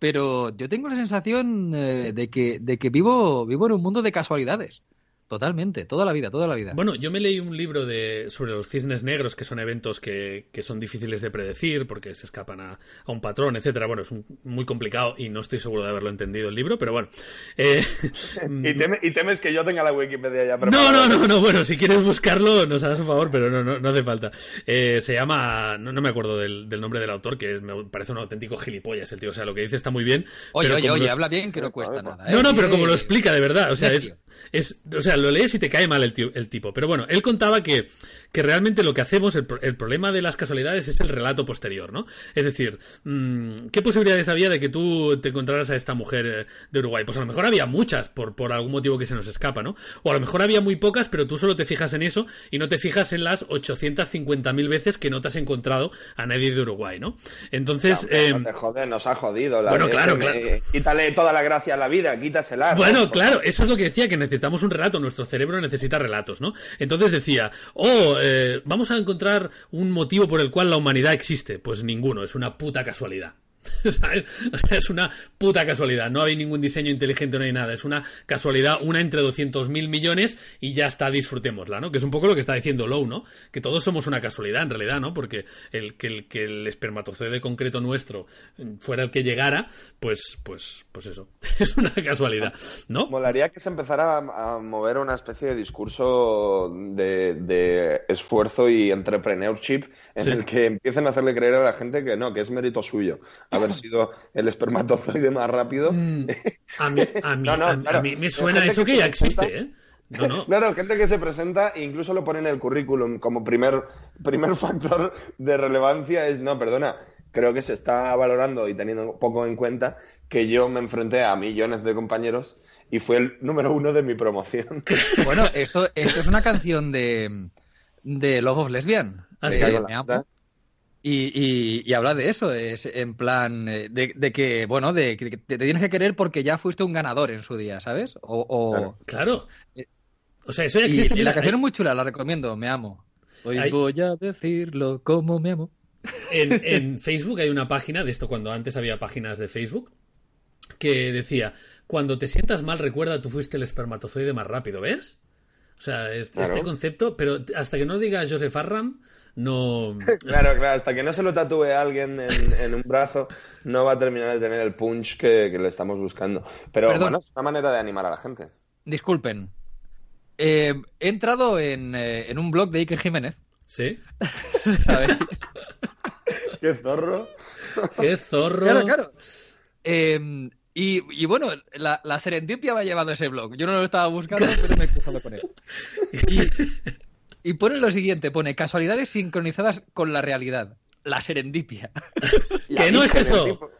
Pero yo tengo la sensación eh, de, que, de que vivo, vivo en un mundo de casualidades. Totalmente, toda la vida, toda la vida.
Bueno, yo me leí un libro de sobre los cisnes negros, que son eventos que, que son difíciles de predecir porque se escapan a, a un patrón, etcétera. Bueno, es un- muy complicado y no estoy seguro de haberlo entendido el libro, pero bueno. Eh, [LAUGHS]
Y, teme- y temes que yo tenga la Wikipedia ya
no,
preparada.
no, no, no, bueno, si quieres buscarlo, nos harás un favor, pero no, no, no hace falta. Eh, se llama, no, no me acuerdo del, del nombre del autor, que me parece un auténtico gilipollas el tío, o sea, lo que dice está muy bien.
oye,
pero
oye, oye,
los-
habla bien que no cuesta nada. ¿eh?
No, no, pero como lo explica de verdad, o sea, es, es, o sea, lo lees y te cae mal el, tío- el tipo. Pero bueno, él contaba que, que realmente lo que hacemos, el, el problema de las casualidades es el relato posterior, ¿no? Es decir, mm, ¿qué posibilidades había de que tú te encontraras a esta mujer eh, de Uruguay? Pues a lo mejor había muchas, por, por algún motivo que se nos escapa, ¿no? O a lo mejor había muy pocas, pero tú solo te fijas en eso y no te fijas en las 850.000 veces que no te has encontrado a nadie de Uruguay, ¿no? Entonces, eh,
no te jodes, nos ha jodido. La
Bueno, claro,
me-
claro.
Quítale toda la gracia a la vida, quítasela.
Bueno,
¿no?
claro, eso es lo que decía, que necesitamos un relato, nuestro cerebro necesita relatos, ¿no? Entonces decía, oh, eh, vamos a encontrar un motivo por el cual la humanidad existe. Pues ninguno, es una puta casualidad. [LAUGHS] O sea, es una puta casualidad. No hay ningún diseño inteligente, no hay nada. Es una casualidad, una entre 200.000 millones y ya está, disfrutémosla, ¿no? Que es un poco lo que está diciendo Lowe, ¿no? Que todos somos una casualidad, en realidad, ¿no? Porque el que el, que el espermatozoide concreto nuestro fuera el que llegara, pues, pues, pues eso. [LAUGHS] Es una casualidad, ¿no?
Molaría que se empezara a, a mover una especie de discurso de, de esfuerzo y entrepreneurship en
Sí.
el que empiecen a hacerle creer a la gente que no, que es mérito suyo haber sido el espermatozoide más rápido.
Mm, A mí, a mí, [LAUGHS]
No, no,
a mí- a
claro.
mí me suena eso
que
ya existe, ¿eh? No, no.
Claro, gente que se presenta e incluso lo pone en el currículum como primer, primer factor de relevancia es, no, perdona, creo que se está valorando y teniendo poco en cuenta que yo me enfrenté a millones de compañeros y fue el número uno de mi promoción. [LAUGHS]
Bueno, esto, esto es una canción de, de Love of Lesbian.
Ah,
de
sí.
Me Amo. Y, y- y habla de eso, es en plan eh, de, de que, bueno, de que te tienes que querer porque ya fuiste un ganador en su día, ¿sabes? O, o-
Claro.
Claro. O sea, eso ya existe.
y la canción es muy chula, la recomiendo, me amo. Hoy voy a decirlo como me amo.
En, en [LAUGHS] Facebook hay una página de esto cuando antes había páginas de Facebook que decía cuando te sientas mal recuerda tú fuiste el espermatozoide más rápido, ¿ves? O sea,
Claro.
este concepto, pero hasta que no diga Joseph Arram, no. [LAUGHS]
Claro, claro, hasta que no se lo tatúe a alguien en, en un brazo, no va a terminar de tener el punch que, que le estamos buscando. Pero
Perdón.
bueno, es una manera de animar a la gente.
Disculpen. Eh, he entrado en, eh, en un blog de Iker Jiménez,
¿Sí? [LAUGHS]
¿sabes? [LAUGHS]
¡Qué zorro!
¡Qué zorro!
Claro, claro. Eh, y, y bueno, la, la serendipia me ha llevado a ese blog. Yo no lo estaba buscando, pero me he cruzado con él. Y, y pone lo siguiente, pone casualidades sincronizadas con la realidad. La serendipia. [LAUGHS]
¡Que no es eso!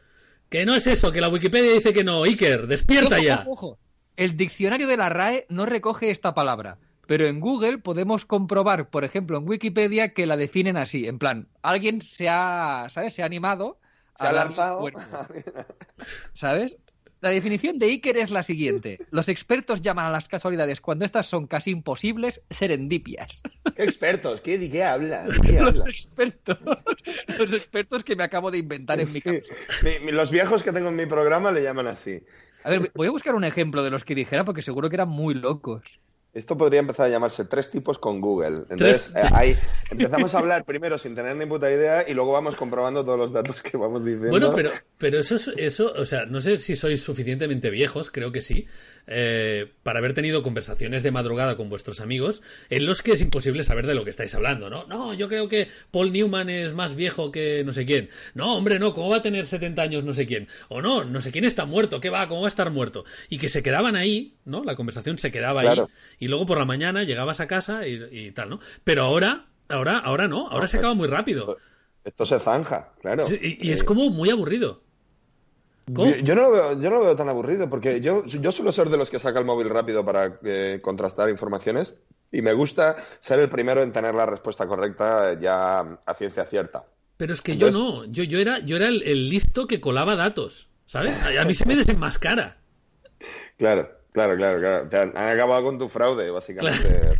Que no es eso, que la Wikipedia dice que no. Iker, despierta
Ojo,
ya.
ojo, ojo. El diccionario de la RAE no recoge esta palabra. Pero en Google podemos comprobar, por ejemplo, en Wikipedia, que la definen así. En plan, alguien se ha, ¿sabes? Se ha animado
Se ha lanzado. [LAUGHS]
¿Sabes? La definición de Iker es la siguiente. Los expertos llaman a las casualidades cuando estas son casi imposibles serendipias. [LAUGHS]
¿Qué expertos? ¿Qué, ¿De qué habla? ¿De qué
Los expertos. [LAUGHS] Los expertos que me acabo de inventar en mi
Sí.
cabeza.
Mi- mi- los viejos que tengo en mi programa le llaman así.
A ver, voy a buscar un ejemplo de los que dijera porque seguro que eran muy locos.
Esto podría empezar a llamarse tres tipos con Google. Entonces, eh, ahí empezamos a hablar primero sin tener ni puta idea y luego vamos comprobando todos los datos que vamos diciendo.
Bueno, pero, pero eso, es- eso, o sea, no sé si sois suficientemente viejos, creo que sí, eh, para haber tenido conversaciones de madrugada con vuestros amigos en los que es imposible saber de lo que estáis hablando, ¿no? No, yo creo que Paul Newman es más viejo que no sé quién. No, hombre, no, ¿cómo va a tener 70 años no sé quién? O no, no sé quién está muerto, ¿qué va? ¿Cómo va a estar muerto? Y que se quedaban ahí, ¿no? La conversación se quedaba
Claro.
ahí y luego por la mañana llegabas a casa y, y tal, ¿no? Pero ahora, ahora, ahora no, ahora se acaba muy rápido.
Esto se zanja, claro.
Y, y es
Eh,
como muy aburrido. ¿Cómo?
Yo, yo no lo veo, yo no lo veo tan aburrido, porque yo, yo suelo ser de los que saca el móvil rápido para eh, contrastar informaciones y me gusta ser el primero en tener la respuesta correcta eh, ya a ciencia cierta.
Pero es que yo no, yo, yo era, yo era el, el listo que colaba datos, ¿sabes? A, a mí se me desenmascara.
Claro, claro, claro, claro. Te han, han acabado con tu fraude, básicamente.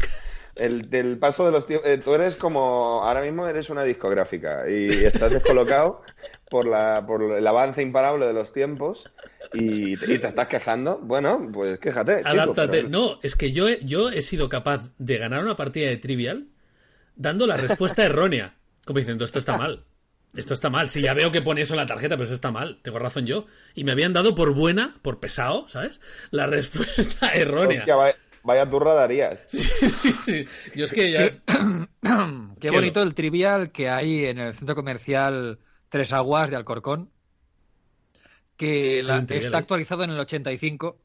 El del paso de los tiempos. eh, tú eres como. Ahora mismo eres una discográfica y estás descolocado por, la, por el avance imparable de los tiempos y, y te estás quejando. Bueno, pues quéjate. chico,
Adáptate.
pero-
No, es que yo he, yo he sido capaz de ganar una partida de Trivial dando la respuesta errónea. Como diciendo, esto está [LAUGHS] mal. Esto está mal. Si ya veo que pone eso en la tarjeta, pero eso está mal. Tengo razón yo. Y me habían dado por buena, por pesado, ¿sabes? La respuesta [LAUGHS] errónea.
Hostia, vaya, vaya turra darías. [LAUGHS]
Sí, Yo es que ya... [COUGHS]
Qué bonito el trivial que hay en el centro comercial Tres Aguas de Alcorcón, que la- está
ahí.
actualizado en el 85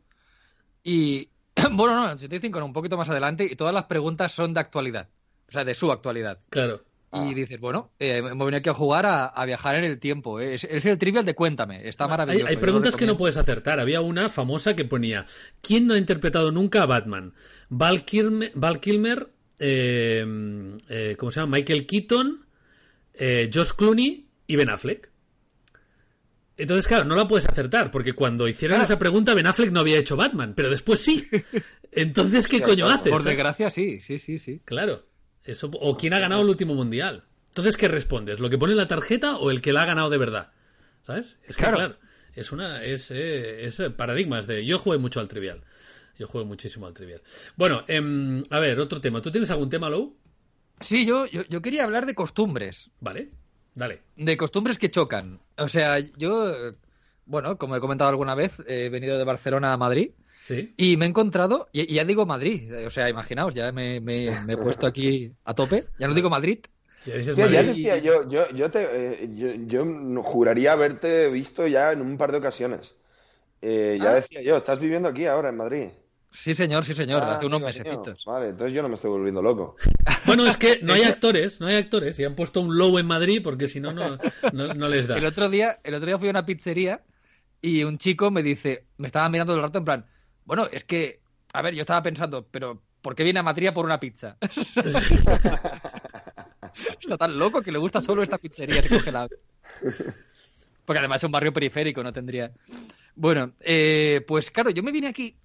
y, [COUGHS] bueno, no, en el 85 no, un poquito más adelante y todas las preguntas son de actualidad, o sea, de su actualidad.
Claro.
Y dices, bueno, eh, hemos venido aquí a jugar a, a viajar en el tiempo. ¿eh? Es, es el trivial de Cuéntame, está maravilloso.
hay preguntas que no puedes acertar. Había una famosa que ponía: ¿Quién no ha interpretado nunca a Batman? Val Kilmer, Val Kilmer, eh, eh, ¿cómo se llama? Michael Keaton, eh, Josh Clooney y Ben Affleck. Entonces, claro, no la puedes acertar, porque cuando hicieron
Claro.
esa pregunta, Ben Affleck no había hecho Batman, pero después sí. [LAUGHS] Entonces, ¿qué coño haces?
Por desgracia, sí, sí, sí, sí.
Claro. Eso, o quién ha ganado el último mundial. Entonces, ¿qué respondes? ¿Lo que pone en la tarjeta o el que la ha ganado de verdad? ¿Sabes? Es que,
Claro.
claro, es una es, eh, es eh, paradigmas de... Yo jugué mucho al trivial. Yo jugué muchísimo al trivial. Bueno, em, a ver, otro tema. ¿Tú tienes algún tema, Lou?
Sí, yo, yo, yo quería hablar de costumbres.
Vale, dale.
De costumbres que chocan. O sea, yo, eh, bueno, como he comentado alguna vez, he venido de Barcelona a Madrid
Sí.
y me he encontrado, y, y ya digo Madrid, o sea, imaginaos, ya me, me- me he puesto aquí a tope, ya no digo Madrid.
Ya dices
decía yo, yo, yo, te, eh, yo, yo juraría haberte visto ya en un par de ocasiones. Eh, ya
Ah.
decía yo, estás viviendo aquí ahora en Madrid.
Sí, señor, sí, señor,
Ah,
hace unos
mío.
mesecitos.
Vale, entonces yo no me estoy volviendo loco. [LAUGHS]
Bueno, es que no hay [LAUGHS] actores, no hay actores. Y han puesto un Low en Madrid porque si no, no, no, no les da.
El otro día, el otro día fui a una pizzería y un chico me dice, me estaba mirando todo el rato en plan, bueno, es que, a ver, yo estaba pensando, pero ¿por qué viene a Madrid a por una pizza? [LAUGHS] Está tan loco que le gusta solo esta pizzería ese congelado. Porque además es un barrio periférico, no tendría. Bueno, eh, pues claro, yo me vine aquí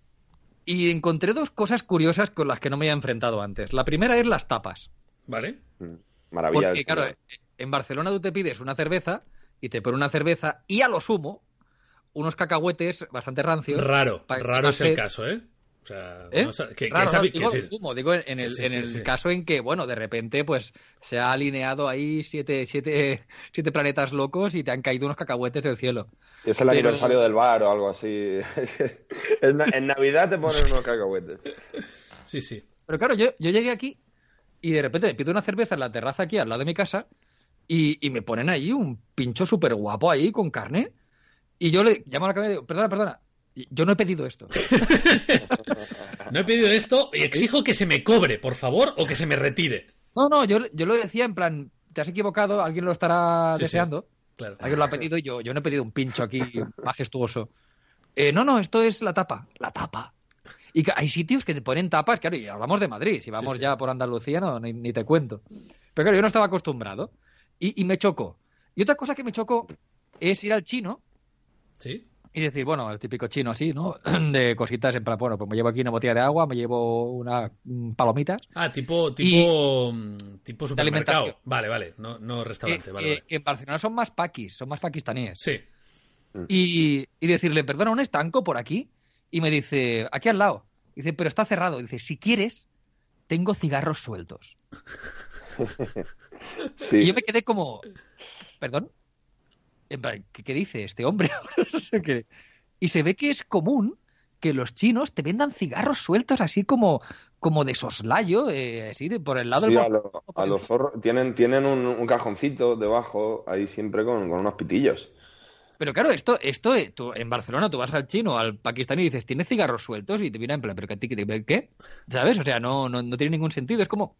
y encontré dos cosas curiosas con las que no me había enfrentado antes. La primera es las tapas.
¿Vale?
Mm, Maravilla.
Porque, claro, en Barcelona tú te pides una cerveza y te ponen una cerveza y a lo sumo unos cacahuetes bastante rancios.
Raro, raro es el caso, ¿eh? O sea,
¿Eh?
vamos a- que, que
Raro,
esa-
no,
que
digo,
sí-
en,
Sí,
el,
sí,
en el caso en que, bueno, de repente pues se ha alineado ahí siete, siete, [LAUGHS] siete planetas locos y te han caído unos cacahuetes del cielo.
Es el
pero-
aniversario del bar o algo así. [LAUGHS] En Navidad te ponen unos cacahuetes.
sí, sí.
Pero claro, yo, yo llegué aquí y de repente me pido una cerveza en la terraza aquí al lado de mi casa y, y me ponen ahí un pincho súper guapo ahí con carne y yo le llamo a la cabeza y digo, perdona, perdona, yo no he pedido esto. [LAUGHS]
No he pedido esto y exijo que se me cobre, por favor, o que se me retire.
No, no, yo, yo lo decía en plan, te has equivocado, alguien lo estará
Sí, sí.
deseando,
Claro.
alguien lo ha pedido y yo, yo no he pedido un pincho aquí [LAUGHS] majestuoso. Eh, no, no, esto es la tapa, la tapa. Y hay sitios que te ponen tapas, claro, y hablamos de Madrid, si vamos
sí.
ya por Andalucía no, ni, ni te cuento. Pero claro, yo no estaba acostumbrado y, y me chocó. Y otra cosa que me chocó es ir al chino
Sí.
y decir, bueno, el típico chino así, ¿no? [CLEARS THROAT] De cositas en plan, bueno, pues me llevo aquí una botella de agua, me llevo una mm, palomitas.
Ah, tipo, tipo, mm, tipo supermercado. Vale, vale, no, no restaurante,
que,
vale,
que en Barcelona son más paquis, son más pakistaníes.
Sí.
Y, y decirle, perdona, un estanco por aquí. Y me dice, aquí al lado. Dice, pero está cerrado. Dice, si quieres, tengo cigarros sueltos. [LAUGHS] Y yo me quedé como, perdón, ¿qué, qué dice este hombre? [LAUGHS] Y se ve que es común que los chinos te vendan cigarros sueltos así como, como de soslayo, eh, así de por el lado
Sí,
del
a, lo- a los zorros tienen, tienen un, un cajoncito debajo ahí siempre con, con unos pitillos.
Pero claro, esto, esto eh, tú, en Barcelona tú vas al chino, al pakistaní y dices, ¿tienes cigarros sueltos? Y te viene en plan, ¿pero qué? ¿Sabes? O sea, no, no, no tiene ningún sentido. Es como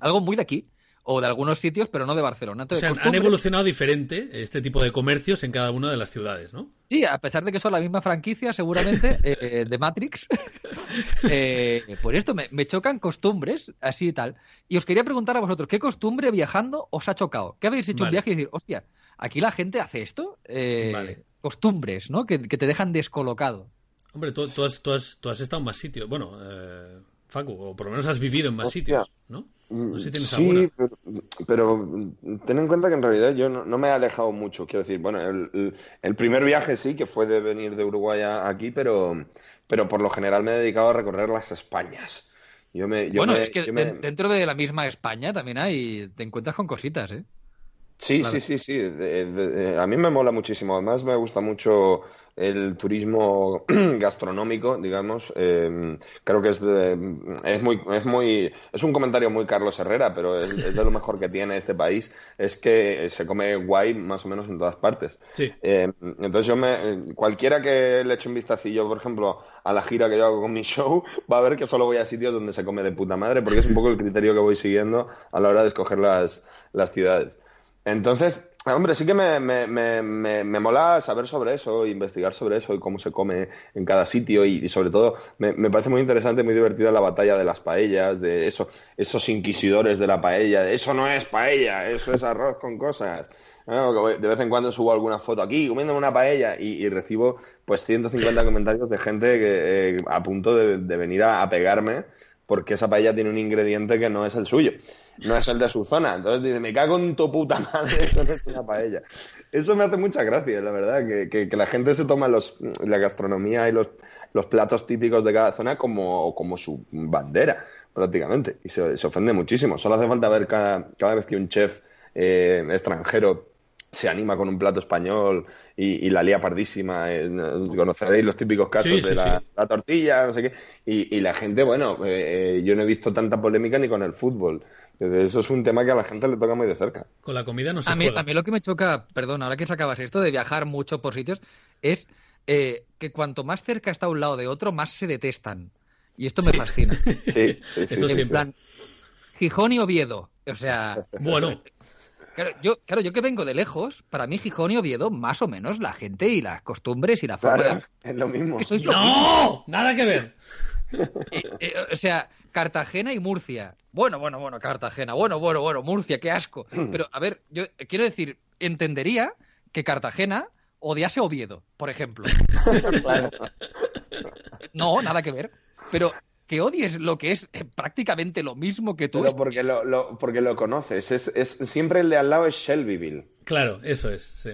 algo muy de aquí, o de algunos sitios, pero no de Barcelona.
O
Entonces,
sea, han
costumbres-
evolucionado diferente este tipo de comercios en cada una de las ciudades, ¿no?
Sí, a pesar de que son la misma franquicia, seguramente, [LAUGHS] eh, de Matrix. [LAUGHS] eh, por esto me, me chocan costumbres, así y tal. Y os quería preguntar a vosotros, ¿qué costumbre viajando os ha chocado? ¿Qué habéis hecho un viaje y decir, hostia, aquí la gente hace esto? Eh,
Vale.
Costumbres, ¿no? Que, que te dejan descolocado.
Hombre, tú, tú has, tú, has, tú has estado en más sitios. Bueno, eh, Facu, o por lo menos has vivido en más
Hostia.
sitios, ¿no? No sé si tienes
sí,
alguna.
pero, pero ten en cuenta que en realidad yo no, no me he alejado mucho. Quiero decir, bueno, el, primer viaje sí, que fue de venir de Uruguay a aquí, pero, pero por lo general me he dedicado a recorrer las Españas. Yo me, yo
bueno,
me-
es que
me-
dentro de la misma España también hay, te encuentras con cositas, ¿eh?
Sí,
Claro.
sí, sí, sí. De- de- de- a mí me mola muchísimo. Además, me gusta mucho el turismo [CLEARS THROAT] gastronómico, digamos. Eh, creo que es de, es muy, es muy, es un comentario muy Carlos Herrera, pero es, es de lo mejor que tiene este país. Es que se come guay más o menos en todas partes.
Sí.
Eh, entonces yo me, cualquiera que le eche un vistacillo, por ejemplo, a la gira que yo hago con mi [LAUGHS] show, va a ver que solo voy a sitios donde se come de puta madre, porque es un poco el criterio que voy siguiendo a la hora de escoger las, las ciudades. Entonces, hombre, sí que me, me, me, me, me mola saber sobre eso, investigar sobre eso y cómo se come en cada sitio y, sobre todo me, parece muy interesante, muy divertida la batalla de las paellas, de eso, esos inquisidores de la paella, eso no es paella, eso es arroz con cosas. voy- De vez en cuando subo alguna foto aquí comiendo una paella y, recibo pues 150 comentarios de gente que eh, a punto de, venir a pegarme porque esa paella tiene un ingrediente que no es el suyo, no es el de su zona. Entonces dice, me cago en tu puta madre, [LAUGHS] eso no es una paella. Eso me hace mucha gracia, la verdad, que, que- la gente se toma los, la gastronomía y los, los platos típicos de cada zona como, como su bandera, prácticamente. Y se, se ofende muchísimo. Solo hace falta ver cada, cada vez que un chef eh, extranjero se anima con un plato español y, y la lía pardísima. eh, conoceréis los típicos casos
Sí,
de la,
sí.
la tortilla, no sé qué. Y, y la gente, bueno, eh, eh, yo no he visto tanta polémica ni con el fútbol. Eso es un tema que a la gente le toca muy de cerca.
Con la comida no se
A mí,
juega.
a mí lo que me choca, perdón, ahora que sacabas esto de viajar mucho por sitios, es eh, que cuanto más cerca está un lado de otro, más se detestan. Y esto me
Sí.
fascina.
Sí, [LAUGHS] sí, sí,
Eso
sí,
en plan, Gijón y Oviedo. O sea,
Bueno,
claro yo, claro, yo que vengo de lejos, para mí Gijón y Oviedo, más o menos la gente y las costumbres y la forma
Claro,
de...
es lo mismo.
Que sois lo mismo.
¡no! Nada que ver.
Eh, eh, o sea, Cartagena y Murcia. Bueno, bueno, bueno, Cartagena. Bueno, bueno, bueno, Murcia, qué asco. [CLEARS THROAT] Pero, a ver, yo quiero decir, entendería que Cartagena odiase Oviedo, por ejemplo. [LAUGHS]
Claro.
No, nada que ver. Pero que odies lo que es eh, prácticamente lo mismo que tú.
Pero porque lo, lo- porque lo conoces. Es, es, siempre el de al lado es Shelbyville.
Claro, eso es, sí.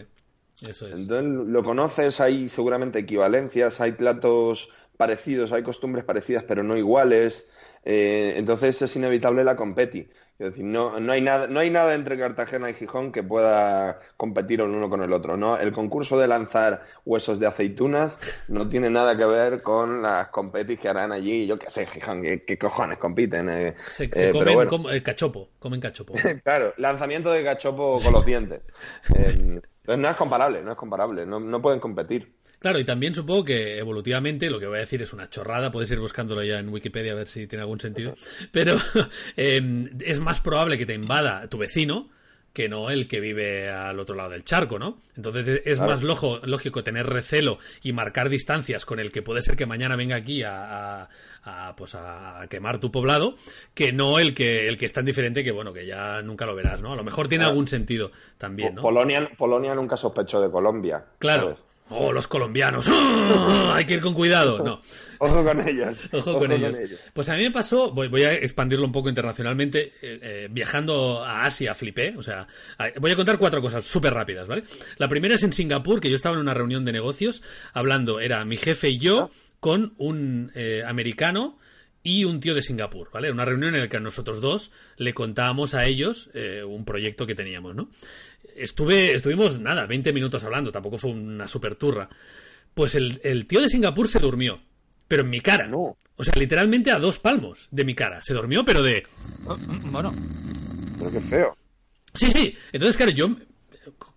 Eso es.
Entonces lo conoces, hay seguramente equivalencias, hay platos parecidos, hay costumbres parecidas pero no iguales. Eh, entonces es inevitable la competi. Es decir, no, no, hay nada, no hay nada entre Cartagena y Gijón que pueda competir el uno con el otro. ¿no? El concurso de lanzar huesos de aceitunas no tiene nada que ver con las competis que harán allí. Yo qué sé, Gijón, ¿qué, qué cojones compiten? Eh,
Se,
eh,
se comen
bueno.
com- eh, cachopo, comen cachopo. [LAUGHS]
Claro, lanzamiento de cachopo con los dientes. [LAUGHS] Eh, entonces no es comparable, no es comparable, no, no pueden competir.
Claro, y también supongo que evolutivamente, lo que voy a decir es una chorrada, puedes ir buscándolo ya en Wikipedia a ver si tiene algún sentido, pero [LAUGHS] eh, es más probable que te invada tu vecino que no el que vive al otro lado del charco, ¿no? Entonces es- es
Claro.
más lojo- lógico tener recelo y marcar distancias con el que puede ser que mañana venga aquí a, a- a, pues a quemar tu poblado, que no el que el que es tan diferente que bueno que ya nunca lo verás, ¿no? A lo mejor tiene
Claro.
algún sentido también, ¿no?
Polonia, Polonia nunca sospechó de Colombia.
Claro.
¿sabes?
Oh, los colombianos. ¡Ah! Hay que ir con cuidado. No.
Ojo con ellos. [LAUGHS]
Ojo, con, ellos. Pues a mí me pasó, voy, voy a expandirlo un poco internacionalmente, eh, eh, viajando a Asia flipé, o sea, voy a contar cuatro cosas súper rápidas, ¿vale? La primera es en Singapur, que yo estaba en una reunión de negocios, hablando, era mi jefe y yo con un eh, americano y un tío de Singapur, ¿vale? Una reunión en la que nosotros dos le contábamos a ellos eh, un proyecto que teníamos, ¿no? Estuve, estuvimos, nada, 20 minutos hablando, tampoco fue una super turra. Pues el, el tío de Singapur se durmió, pero en mi cara.
No.
O sea, literalmente a dos palmos de mi cara. Se durmió, pero de...
Oh, Bueno,
Pero qué feo.
Sí, sí. Entonces, claro, yo...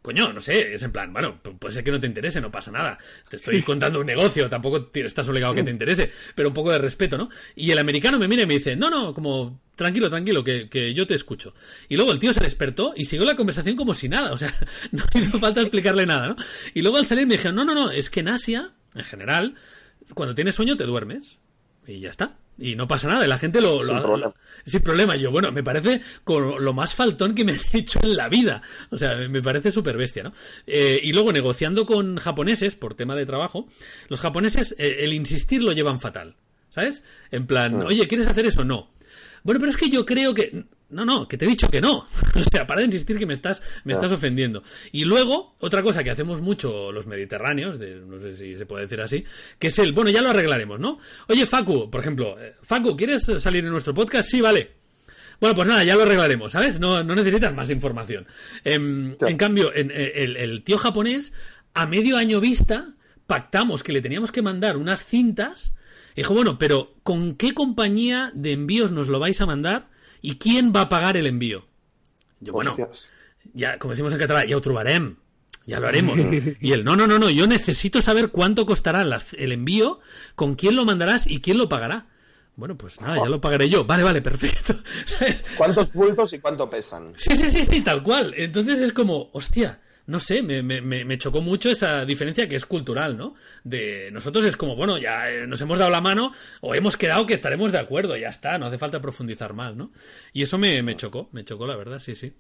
Coño, no sé, es en plan, bueno, pu- puede ser que no te interese, no pasa nada. Te estoy [LAUGHS] contando un negocio, tampoco estás obligado a que te interese, pero un poco de respeto, ¿no? Y el americano me mira y me dice, no, no, como, tranquilo, tranquilo, que, que yo te escucho. Y luego el tío se despertó y siguió la conversación como si nada, o sea, [LAUGHS] no hizo falta explicarle nada, ¿no? Y luego al salir me dijeron, no, no, no, es que en Asia, en general, cuando tienes sueño te duermes. Y ya está. Y no pasa nada, y la gente lo...
Sin
lo-
problema.
sin problema. Y yo, bueno, me parece con lo más faltón que me han [LAUGHS] hecho en la vida. O sea, me parece súper bestia, ¿no? Eh, y luego, negociando con japoneses, por tema de trabajo, los japoneses, eh, el insistir lo llevan fatal. ¿sabes? En plan,
Mm.
oye, ¿quieres hacer eso? No. Bueno, pero es que yo creo que... No, no, que te he dicho que no. [LAUGHS] O sea, para de insistir que me estás, me estás ofendiendo. Y luego, otra cosa que hacemos mucho los mediterráneos, de, no sé si se puede decir así, que es el, bueno, ya lo arreglaremos, ¿no? Oye, Facu, por ejemplo, eh, Facu, ¿quieres salir en nuestro podcast? Sí, vale. Bueno, pues nada, ya lo arreglaremos, ¿sabes? No, no necesitas más información. Em. En cambio, en- eh, el, el tío japonés, a medio año vista, pactamos que le teníamos que mandar unas cintas. Dijo, bueno, pero ¿con qué compañía de envíos nos lo vais a mandar? ¿Y quién va a pagar el envío? Yo, bueno,
Hostias.
ya, como decimos en catalán, ya otro barem. Ya lo haremos. [LAUGHS] Y él, no, no, no, no, yo necesito saber cuánto costará las- el envío, con quién lo mandarás y quién lo pagará. Bueno, pues nada, ya lo pagaré yo. Vale, vale, perfecto.
¿Cuántos bultos y cuánto pesan?
Sí, sí, sí, sí, tal cual. Entonces es como, hostia, no sé, me, me, me chocó mucho esa diferencia que es cultural, ¿no? De nosotros es como, bueno, ya eh, nos hemos dado la mano o hemos quedado que estaremos de acuerdo, ya está, no hace falta profundizar más, ¿no? Y eso me, me chocó, me chocó la verdad, sí, sí.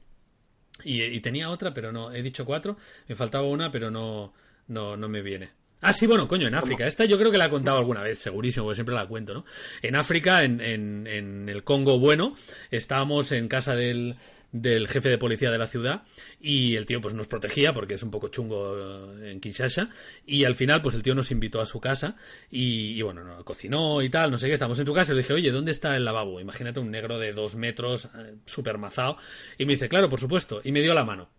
Y, y tenía otra, pero no, he dicho cuatro, me faltaba una, pero no, no, no me viene. Ah, sí, bueno, coño, en África. Esta yo creo que la he contado alguna vez, segurísimo, porque siempre la cuento, ¿no? En África, en, en, en el Congo bueno, estábamos en casa del, del jefe de policía de la ciudad y el tío pues nos protegía porque es un poco chungo eh, en Kinshasa y al final pues el tío nos invitó a su casa y, y, bueno, no, cocinó y tal, no sé qué, estamos en su casa y le dije, oye, ¿dónde está el lavabo? Imagínate un negro de dos metros, eh, súper mazado y me dice, claro, por supuesto, y me dio la mano.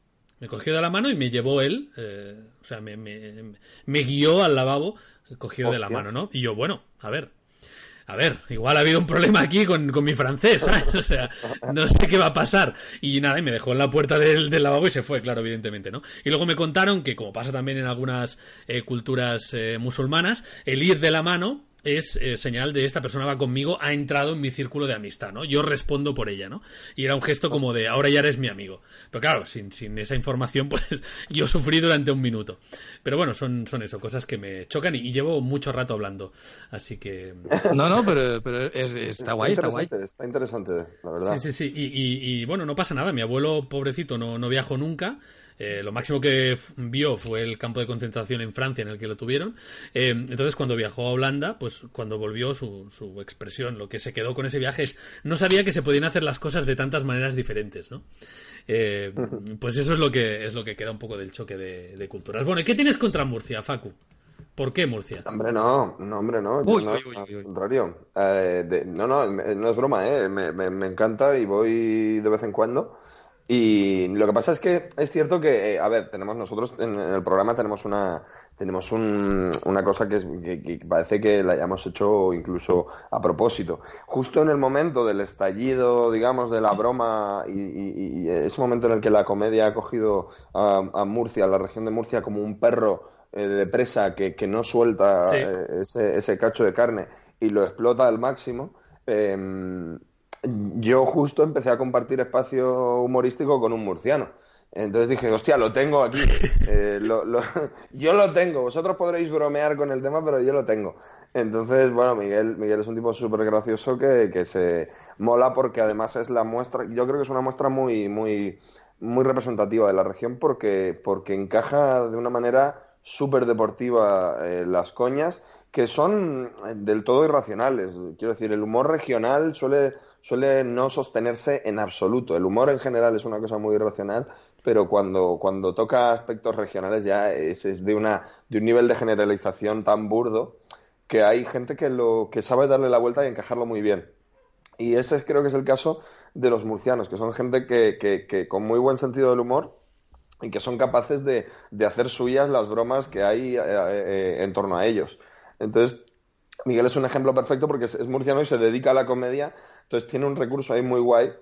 Me cogió de la mano y me llevó él, eh, o sea, me, me, me guió al lavabo cogido de la mano, ¿no? Y yo, bueno, a ver, a ver, igual ha habido un problema aquí con, con mi francés, ¿sabes? O sea, no sé qué va a pasar. Y nada, y me dejó en la puerta del, del lavabo y se fue, claro, evidentemente, ¿no? Y luego me contaron que, como pasa también en algunas eh, culturas eh, musulmanas, el ir de la mano es eh, señal de esta persona va conmigo, ha entrado en mi círculo de amistad, ¿no? Yo respondo por ella, ¿no? Y era un gesto como de, ahora ya eres mi amigo. Pero claro, sin, sin esa información, [LAUGHS] pues yo sufrí durante un minuto. Pero bueno, son, son eso, cosas que me chocan y, y llevo mucho rato hablando. Así que... [LAUGHS]
No, no, pero, pero es- está guay, está guay.
interesante, Está interesante, la verdad.
Sí, sí, sí. Y, y- y, bueno, no pasa nada. Mi abuelo, pobrecito, no, no viajó nunca. Eh, lo máximo que vio fue el campo de concentración en Francia en el que lo tuvieron. Eh, entonces, cuando viajó a Holanda, pues cuando volvió su, su expresión, lo que se quedó con ese viaje es, no sabía que se podían hacer las cosas de tantas maneras diferentes, ¿no? Eh, pues eso es lo que es lo que queda un poco del choque de, de culturas. Bueno, ¿y qué tienes contra Murcia, Facu? ¿Por qué Murcia?
Hombre, no, no, hombre, no. yo
Uy,
no,
uy, uy,
al contrario. Eh, de- no, no, me- no es broma, ¿eh? Me, me- me encanta y voy de vez en cuando. Y lo que pasa es que es cierto que, eh, a ver, tenemos nosotros en, en el programa tenemos una tenemos un- una cosa que, es, que, que parece que la hayamos hecho incluso a propósito. Justo en el momento del estallido, digamos, de la broma y, y- y ese momento en el que la comedia ha cogido a, a Murcia, a la región de Murcia, como un perro eh, de presa que, que no suelta
Sí.
eh, ese, ese cacho de carne y lo explota al máximo, eh, yo justo empecé a compartir espacio humorístico con un murciano. Entonces dije, hostia, lo tengo aquí. [LAUGHS] Eh, lo- lo- [LAUGHS] yo lo tengo. Vosotros podréis bromear con el tema, pero yo lo tengo. Entonces, bueno, Miguel, Miguel es un tipo súper gracioso que, que se mola porque además es la muestra, yo creo que es una muestra muy, muy, muy representativa de la región porque, porque encaja de una manera súper deportiva eh, las coñas que son eh, del todo irracionales. Quiero decir, el humor regional suele, suele no sostenerse en absoluto. El humor en general es una cosa muy irracional, pero cuando, cuando toca aspectos regionales ya es, de, una, de un nivel de generalización tan burdo que hay gente que, lo, que sabe darle la vuelta y encajarlo muy bien. Y ese es, creo que es el caso de los murcianos, que son gente que, que, con muy buen sentido del humor y que son capaces de, de hacer suyas las bromas que hay eh, eh, en torno a ellos. Entonces, Miguel es un ejemplo perfecto porque es murciano y se dedica a la comedia, entonces tiene un recurso ahí muy guay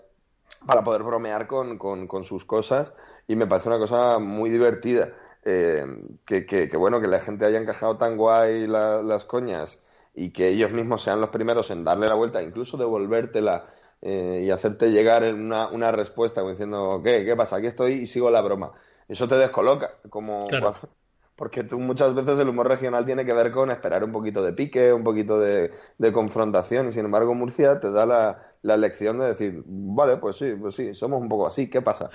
para poder bromear con, con, con sus cosas y me parece una cosa muy divertida. Eh, que, que, que, bueno, que la gente haya encajado tan guay la- las coñas y que ellos mismos sean los primeros en darle la vuelta, incluso devolvértela eh, y hacerte llegar una, una respuesta como diciendo, ¿qué? ¿Qué pasa? Aquí estoy y sigo la broma. Eso te descoloca, como
Claro.
cuando- porque tú muchas veces el humor regional tiene que ver con esperar un poquito de pique, un poquito de, de confrontación, y sin embargo Murcia te da la, la lección de decir, vale, pues sí, pues sí, somos un poco así, ¿qué pasa?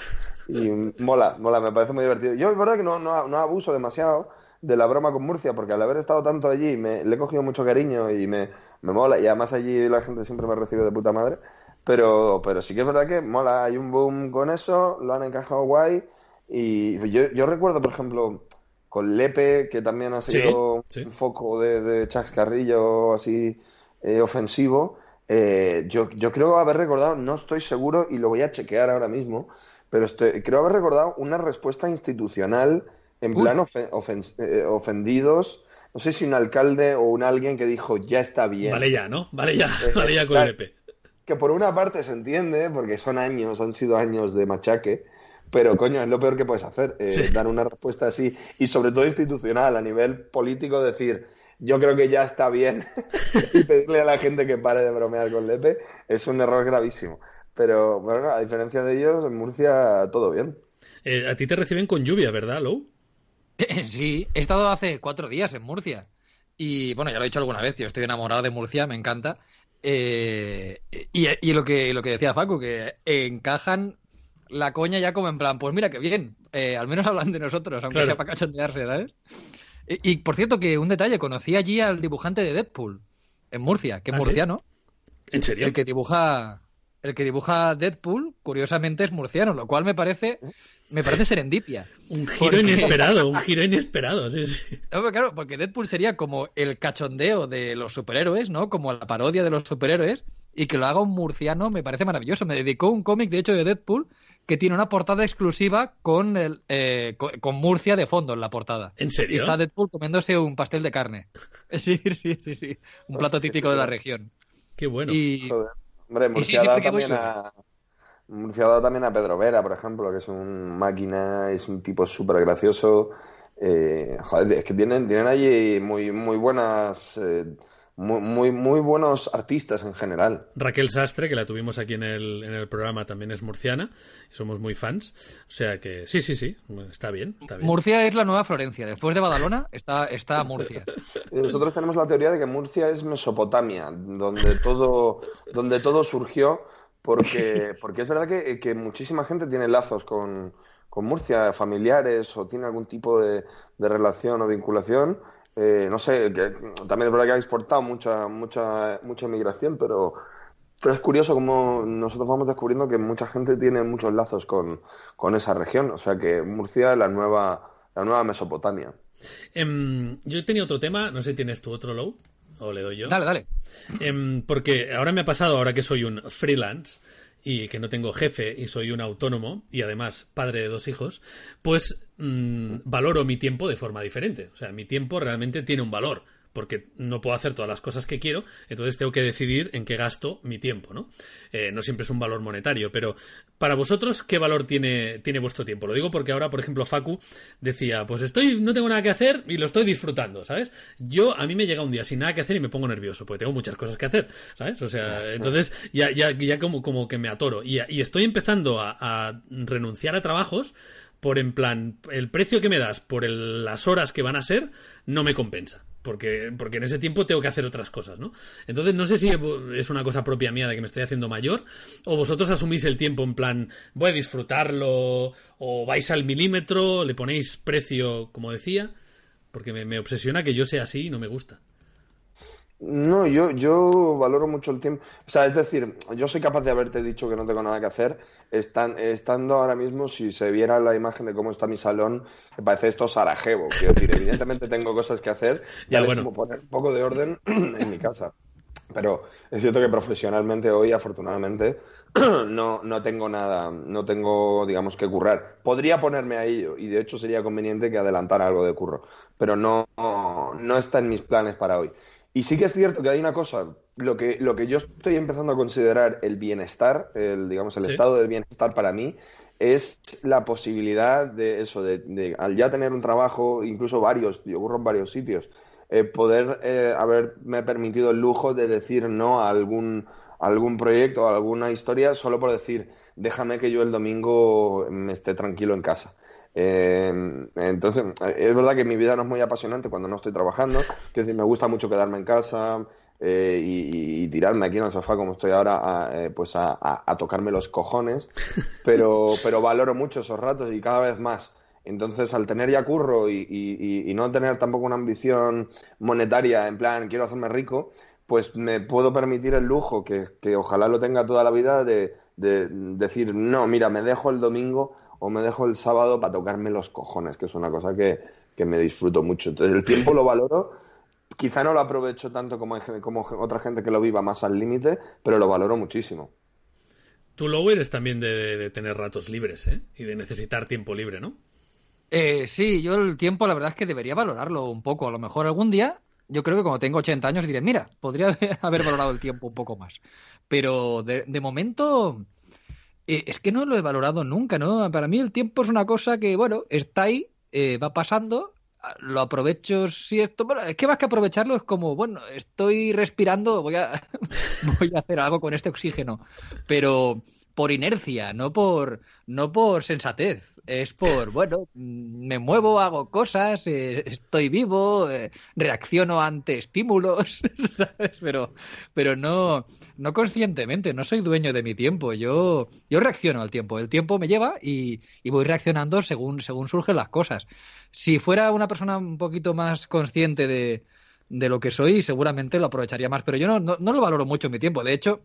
Y [LAUGHS] mola, mola, me parece muy divertido. Yo es verdad que no, no, no abuso demasiado de la broma con Murcia, porque al haber estado tanto allí me, le he cogido mucho cariño y me, me mola. Y además allí la gente siempre me recibe de puta madre. Pero, pero sí que es verdad que mola, hay un boom con eso, lo han encajado guay. Y yo, yo recuerdo, por ejemplo, con Lepe, que también ha sido un foco de, de chascarrillo así eh, ofensivo. Eh, yo, yo creo haber recordado, no estoy seguro y lo voy a chequear ahora mismo, pero estoy, creo haber recordado una respuesta institucional en plan eh, ofendidos. No sé si un alcalde o un alguien que dijo ya está bien.
Vale ya, ¿no? Vale ya, vale ya con Lepe
que por una parte se entiende, porque son años, han sido años de machaque, pero coño, es lo peor que puedes hacer, eh, dar una respuesta así, y sobre todo institucional, a nivel político, decir, yo creo que ya está bien, [LAUGHS] y pedirle a la gente que pare de bromear con Lepe, es un error gravísimo. Pero bueno, a diferencia de ellos, en Murcia todo bien.
Eh, a ti te reciben con lluvia, ¿verdad, Lou? [CLEARS THROAT]
Sí, he estado hace cuatro días en Murcia. Y bueno, ya lo he dicho alguna vez, yo estoy enamorado de Murcia, me encanta. Eh, y, lo que lo que decía Facu, que encajan la coña ya como en plan, pues mira que bien, eh, al menos [LAUGHS] hablan de nosotros, aunque sea para cachondearse, ¿sabes? Y, por cierto, que un detalle, conocí allí al dibujante de Deadpool, en Murcia, que es ¿Ah, murciano.
¿En serio?
El que dibuja el que dibuja Deadpool, curiosamente, es murciano, lo cual me parece me parece serendipia.
Un giro inesperado, un giro inesperado, sí, sí.
claro, porque Deadpool sería como el cachondeo de los superhéroes, ¿no? Como la parodia de los superhéroes, y que lo haga un murciano me parece maravilloso. Me dedicó un cómic, de hecho, de Deadpool, que tiene una portada exclusiva con, el, eh, con, Murcia de fondo en la portada.
¿En serio?
Y está Deadpool comiéndose un pastel de carne. [LAUGHS] Sí, sí, sí, sí. Un plato típico de la región.
Qué bueno.
Y...
Hombre, Murcia también a Murcia ha dado también a Pedro Vera, por ejemplo, que es un máquina, es un tipo súper gracioso. Eh, joder, es que tienen, tienen allí muy, muy buenas. Eh, muy, muy, buenos artistas en general.
Raquel Sastre, que la tuvimos aquí en el, en el programa, también es murciana y somos muy fans. O sea que sí, sí, sí, está bien, está bien.
Murcia es la nueva Florencia. Después de Badalona está, está Murcia.
Nosotros tenemos la teoría de que Murcia es Mesopotamia, donde todo, donde todo surgió porque, porque es verdad que, que muchísima gente tiene lazos con, con, Murcia, familiares o tiene algún tipo de, de relación o vinculación. Eh, no sé, que, también es verdad que ha exportado mucha, mucha, mucha inmigración, pero, pero es curioso como nosotros vamos descubriendo que mucha gente tiene muchos lazos con, con esa región. O sea que Murcia es la nueva, la nueva Mesopotamia.
Em, yo tenía otro tema, no sé si tienes tu otro low. ¿O le doy yo?
Dale, dale.
Em, porque ahora me ha pasado, ahora que soy un freelance y que no tengo jefe y soy un autónomo y además padre de dos hijos, pues mm, valoro mi tiempo de forma diferente. O sea, mi tiempo realmente tiene un valor porque no puedo hacer todas las cosas que quiero, entonces tengo que decidir en qué gasto mi tiempo, ¿no? Eh, no siempre es un valor monetario, pero para vosotros, ¿qué valor tiene, tiene vuestro tiempo? Lo digo porque ahora, por ejemplo, Facu decía, pues estoy, no tengo nada que hacer y lo estoy disfrutando, ¿sabes? Yo, a mí me llega un día sin nada que hacer y me pongo nervioso, porque tengo muchas cosas que hacer, ¿sabes? O sea, entonces ya, ya, ya como, como que me atoro. Y, y estoy empezando a, a renunciar a trabajos por en plan, el precio que me das por las horas que van a ser, no me compensa porque, porque en ese tiempo tengo que hacer otras cosas, ¿no? Entonces no sé si es una cosa propia mía de que me estoy haciendo mayor, o vosotros asumís el tiempo en plan, voy a disfrutarlo, o vais al milímetro, le ponéis precio, como decía, porque me, me obsesiona que yo sea así y no me gusta.
No, yo, yo valoro mucho el tiempo. O sea, es decir, yo soy capaz de haberte dicho que no tengo nada que hacer. estando ahora mismo, si se viera la imagen de cómo está mi salón, me parece esto Sarajevo. Quiero decir, evidentemente tengo cosas que hacer. [LAUGHS]
Ya, bueno. como
poner un poco de orden [CLEARS THROAT] en mi casa. Pero es cierto que profesionalmente hoy, afortunadamente, [CLEARS THROAT] no, no tengo nada, no tengo, digamos, que currar. Podría ponerme a ello y de hecho sería conveniente que adelantara algo de curro, pero no, no está en mis planes para hoy. Y sí que es cierto que hay una cosa, lo que, lo que yo estoy empezando a considerar el bienestar, el, digamos, el estado del bienestar para mí, es la posibilidad de eso, de, al ya tener un trabajo, incluso varios, yo ocurro en varios sitios, eh, poder eh, haberme permitido el lujo de decir no a algún, algún proyecto, a alguna historia, solo por decir, déjame que yo el domingo me esté tranquilo en casa. Eh, entonces, es verdad que mi vida no es muy apasionante cuando no estoy trabajando, que me gusta mucho quedarme en casa eh, y, tirarme aquí en el sofá como estoy ahora, a, eh, pues a, tocarme los cojones, [LAUGHS] pero, pero valoro mucho esos ratos y cada vez más. Entonces, al tener ya curro y, no tener tampoco una ambición monetaria, en plan, quiero hacerme rico, pues me puedo permitir el lujo, que, ojalá lo tenga toda la vida, de, decir, no, mira, me dejo el domingo o me dejo el sábado para tocarme los cojones, que es una cosa que, me disfruto mucho. Entonces, el tiempo lo valoro. Quizá no lo aprovecho tanto como, como otra gente que lo viva más al límite, pero lo valoro muchísimo.
Tú luego eres también de, tener ratos libres, ¿eh? Y de necesitar tiempo libre, ¿no?
Eh, sí, yo el tiempo la verdad es que debería valorarlo un poco. A lo mejor algún día, yo creo que cuando tengo 80 años diré, mira, podría [LAUGHS] haber valorado el tiempo un poco más. Pero de, momento eh, es que no lo he valorado nunca, ¿no? Para mí el tiempo es una cosa que, bueno, está ahí, eh, va pasando, lo aprovecho si esto bueno es que más que aprovecharlo es como bueno estoy respirando voy a [LAUGHS] voy a hacer algo con este oxígeno pero por inercia no por no por sensatez es por bueno me muevo hago cosas eh, estoy vivo eh, reacciono ante estímulos [LAUGHS] sabes pero pero no no conscientemente no soy dueño de mi tiempo yo yo reacciono al tiempo el tiempo me lleva y, y voy reaccionando según según surgen las cosas si fuera una persona un poquito más consciente de, lo que soy, seguramente lo aprovecharía más. Pero yo no, no, lo valoro mucho en mi tiempo. De hecho,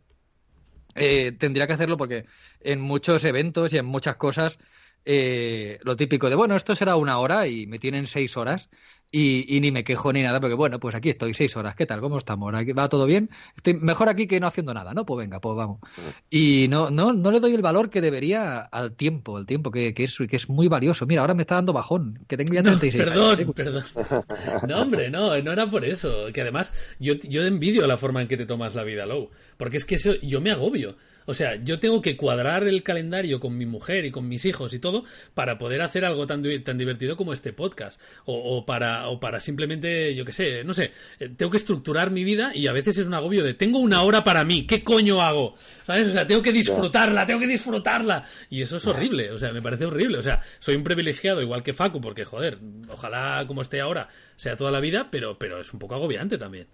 eh, tendría que hacerlo porque en muchos eventos y en muchas cosas, eh, lo típico de, bueno, esto será una hora y me tienen seis horas y, ni me quejo ni nada, porque bueno, pues aquí estoy seis horas, ¿qué tal? ¿Cómo estamos? ¿Va todo bien? Estoy mejor aquí que no haciendo nada, ¿no? Pues venga, pues vamos. Y no, no, no le doy el valor que debería al tiempo, el tiempo que, que, es, que es muy valioso. Mira, ahora me está dando bajón, que tengo ya 36
perdón, años. Perdón, [LAUGHS] No, hombre, no, no era por eso. Que además yo, yo envidio la forma en que te tomas la vida, Low. Porque es que eso, yo me agobio. O sea, yo tengo que cuadrar el calendario con mi mujer y con mis hijos y todo para poder hacer algo tan, tan divertido como este podcast. O, para, o para simplemente, yo qué sé, no sé, eh, tengo que estructurar mi vida y a veces es un agobio de tengo una hora para mí, ¿qué coño hago? ¿Sabes? O sea, tengo que disfrutarla, tengo que disfrutarla. Y eso es horrible, o sea, me parece horrible. O sea, soy un privilegiado igual que Facu, porque joder, ojalá como esté ahora sea toda la vida, pero, pero es un poco agobiante también.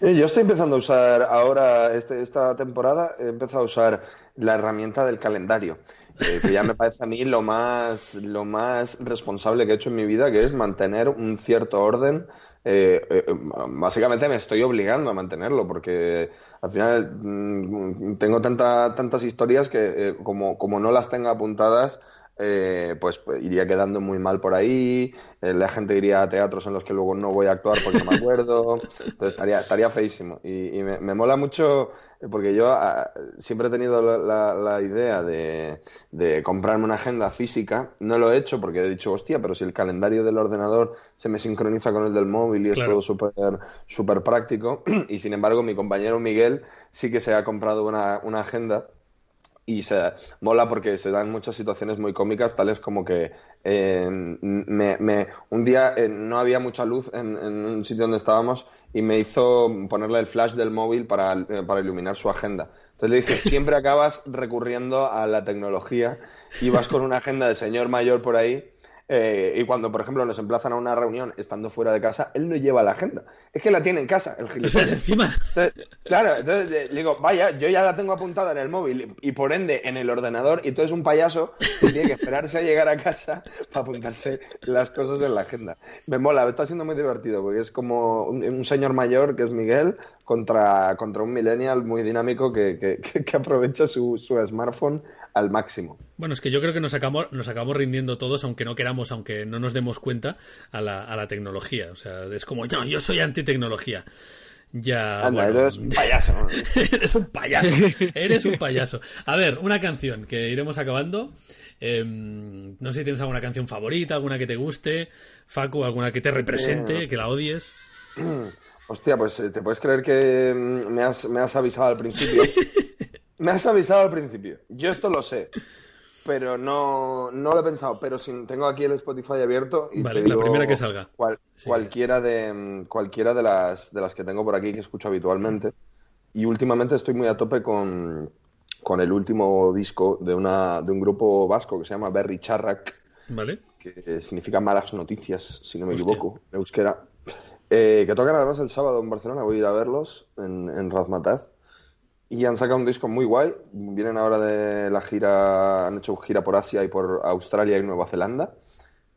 Eh, yo estoy empezando a usar ahora, este, esta temporada, he empezado a usar la herramienta del calendario. Eh, que ya me parece a mí lo más, lo más responsable que he hecho en mi vida, que es mantener un cierto orden. Eh, básicamente me estoy obligando a mantenerlo, porque al final mm, tengo tanta, tantas historias que como, como no las tenga apuntadas, eh, pues, pues, iría quedando muy mal por ahí, eh, la gente iría a teatros en los que luego no voy a actuar porque no me acuerdo, [LAUGHS] entonces estaría, estaría feísimo. Y, me, mola mucho porque yo ah, siempre he tenido la, idea de, comprarme una agenda física, no lo he hecho porque he dicho, hostia, pero si el calendario del ordenador se me sincroniza con el del móvil y es todo súper super práctico, [CLEARS THROAT] y sin embargo mi compañero Miguel sí que se ha comprado una, una agenda y se mola porque se dan muchas situaciones muy cómicas, tales como que eh, me, un día eh, no había mucha luz en, un sitio donde estábamos y me hizo ponerle el flash del móvil para, eh, para iluminar su agenda. Entonces le dije, [LAUGHS] siempre acabas recurriendo a la tecnología y vas con una agenda de señor mayor por ahí eh, y cuando, por ejemplo, nos emplazan a una reunión estando fuera de casa, él no lleva la agenda. Es que la tiene en casa, el gilipollas. encima... claro, entonces le digo, vaya, yo ya la tengo apuntada en el móvil y por ende en el ordenador y tú eres un payaso que tiene que esperarse a llegar a casa para apuntarse las cosas en la agenda. Me mola, está siendo muy divertido porque es como un, señor mayor que es Miguel contra, contra un millennial muy dinámico que, que, aprovecha su, su smartphone al máximo.
Bueno, es que yo creo que nos acabamos, nos acabamos rindiendo todos, aunque no queramos, aunque no nos demos cuenta, a la, a la tecnología. O sea, es como, yo, yo soy antitecnología. Ya.
Anda, eres un payaso. [LAUGHS]
eres un payaso. Eres un payaso. A ver, una canción que iremos acabando. Em, no sé si tienes alguna canción favorita, alguna que te guste, Facu, alguna que te represente, que la odies. [CLEARS THROAT]
Hostia, pues eh, te puedes creer que mm, me has, me has avisado al principio. [LAUGHS] Me has avisado al principio. Yo esto lo sé. Pero no, no lo he pensado. Pero si tengo aquí el Spotify abierto.
Y vale, la primera que salga.
Cualquiera, de, cualquiera de, las, de las que tengo por aquí que escucho habitualmente. Y últimamente estoy muy a tope con, con el último disco de, una, de un grupo vasco que se llama Berry Charrak.
Vale.
Que significa malas noticias, si no me equivoco, euskera. Eh, que tocan además el sábado en Barcelona. Voy a ir a verlos en, en Razmataz. Y han sacado un disco muy guay. Vienen ahora de la gira, han hecho gira por Asia y por Australia y Nueva Zelanda.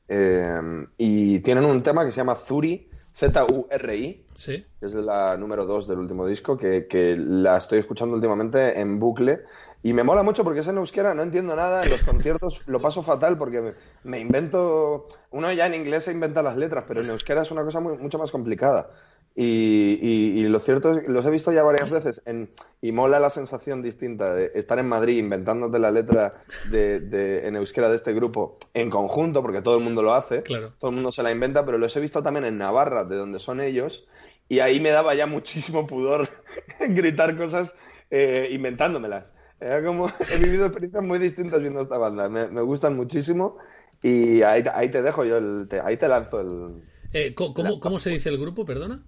Eh, y tienen un tema que se llama Zuri, Z-U-R-I,
Sí.
que es la número 2 del último disco, que, que la estoy escuchando últimamente en bucle. Y me mola mucho porque es en euskera, no entiendo nada. En los [LAUGHS] conciertos lo paso fatal porque me, me invento. Uno ya en inglés se inventa las letras, pero en euskera es una cosa muy- mucho más complicada. Y, y- y lo cierto es que los he visto ya varias veces en- y mola la sensación distinta de estar en Madrid inventándote la letra de, de- en euskera de este grupo en conjunto, porque todo el mundo lo hace,
Claro.
todo el mundo se la inventa, pero los he visto también en Navarra, de donde son ellos, y ahí me daba ya muchísimo pudor [LAUGHS] gritar cosas eh, inventándomelas. Era como, [LAUGHS] he vivido experiencias muy distintas viendo esta banda, me, me gustan muchísimo y ahí, ahí te dejo yo, el, te- ahí te lanzo el...
Eh, ¿cómo, ¿Cómo se dice el grupo, perdona?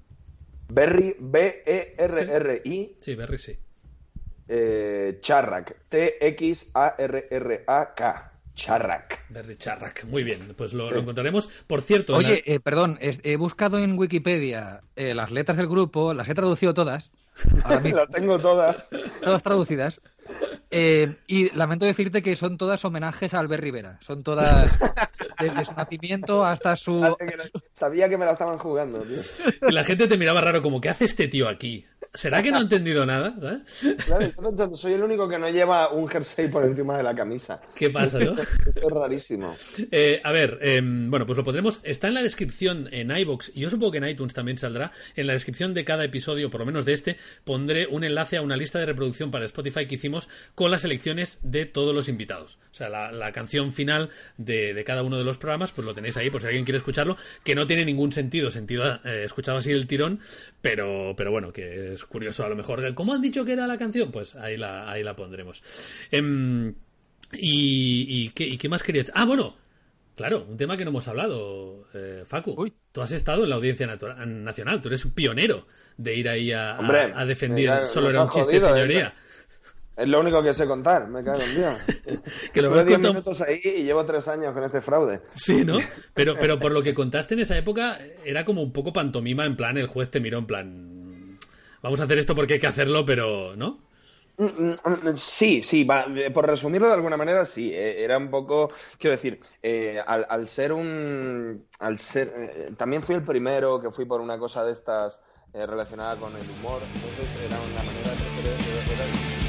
Berry, E B-E-R-R-I,
Sí, Berry, sí.
eh, Charrak, T-X-A-R-R-A-K, Charrak.
Berry Charrac. Muy bien, pues lo, lo encontraremos. Por cierto,
Oye,
la-
eh, perdón, he buscado en Wikipedia eh, las letras del grupo, las he traducido todas, ahora mismo, [LAUGHS]
Las tengo todas.
todas traducidas, eh, y lamento decirte que son todas homenajes a Albert Rivera, son todas desde su nacimiento hasta su...
Sabía que me la estaban jugando, tío.
la gente te miraba raro, como, ¿qué hace este tío aquí? ¿Será que no ha entendido nada? ¿sabes?
Claro, estoy pensando, soy el único que no lleva un jersey por encima de la camisa.
¿Qué pasa, no?
Esto [LAUGHS] es rarísimo.
Eh, a ver, em, bueno, pues lo pondremos. Está en la descripción en iBox y yo supongo que en iTunes también saldrá. En la descripción de cada episodio, por lo menos de este, pondré un enlace a una lista de reproducción para Spotify que hicimos con las selecciones de todos los invitados. O sea, la, la canción final de, de cada uno de los programas, pues lo tenéis ahí por si alguien quiere escucharlo, que no tiene ningún sentido, sentido eh, escuchado así el tirón, pero, pero bueno, que es curioso a lo mejor. ¿Cómo han dicho que era la canción? Pues ahí la, ahí la pondremos. Em, y, y, ¿qué, y qué más quería decir? Ah, bueno, claro, un tema que no hemos hablado, eh, Facu.
Uy.
Tú has estado en la audiencia natura- nacional, tú eres un pionero de ir ahí a, a-
Hombre,
a defender.
ya
Solo era un chiste,
jodido, ¿eh?
señoría.
Es lo único que sé contar, me cago en Dios. [LAUGHS]
Que lo
Estuve
habrás
10
contado-
minutos ahí y llevo 3 años con este fraude.
Sí, ¿no? Pero, pero por lo que contaste en esa época, era como un poco pantomima, en plan, el juez te miró en plan. Vamos a hacer esto porque hay que hacerlo, pero. ¿No?
Mm, mm, mm, Sí, sí, va, eh, por resumirlo de alguna manera, sí. eh, Era un poco, quiero decir, eh, al, al ser un, al ser, eh, también fui el primero que fui por una cosa de estas eh, relacionada con el humor, entonces era una manera de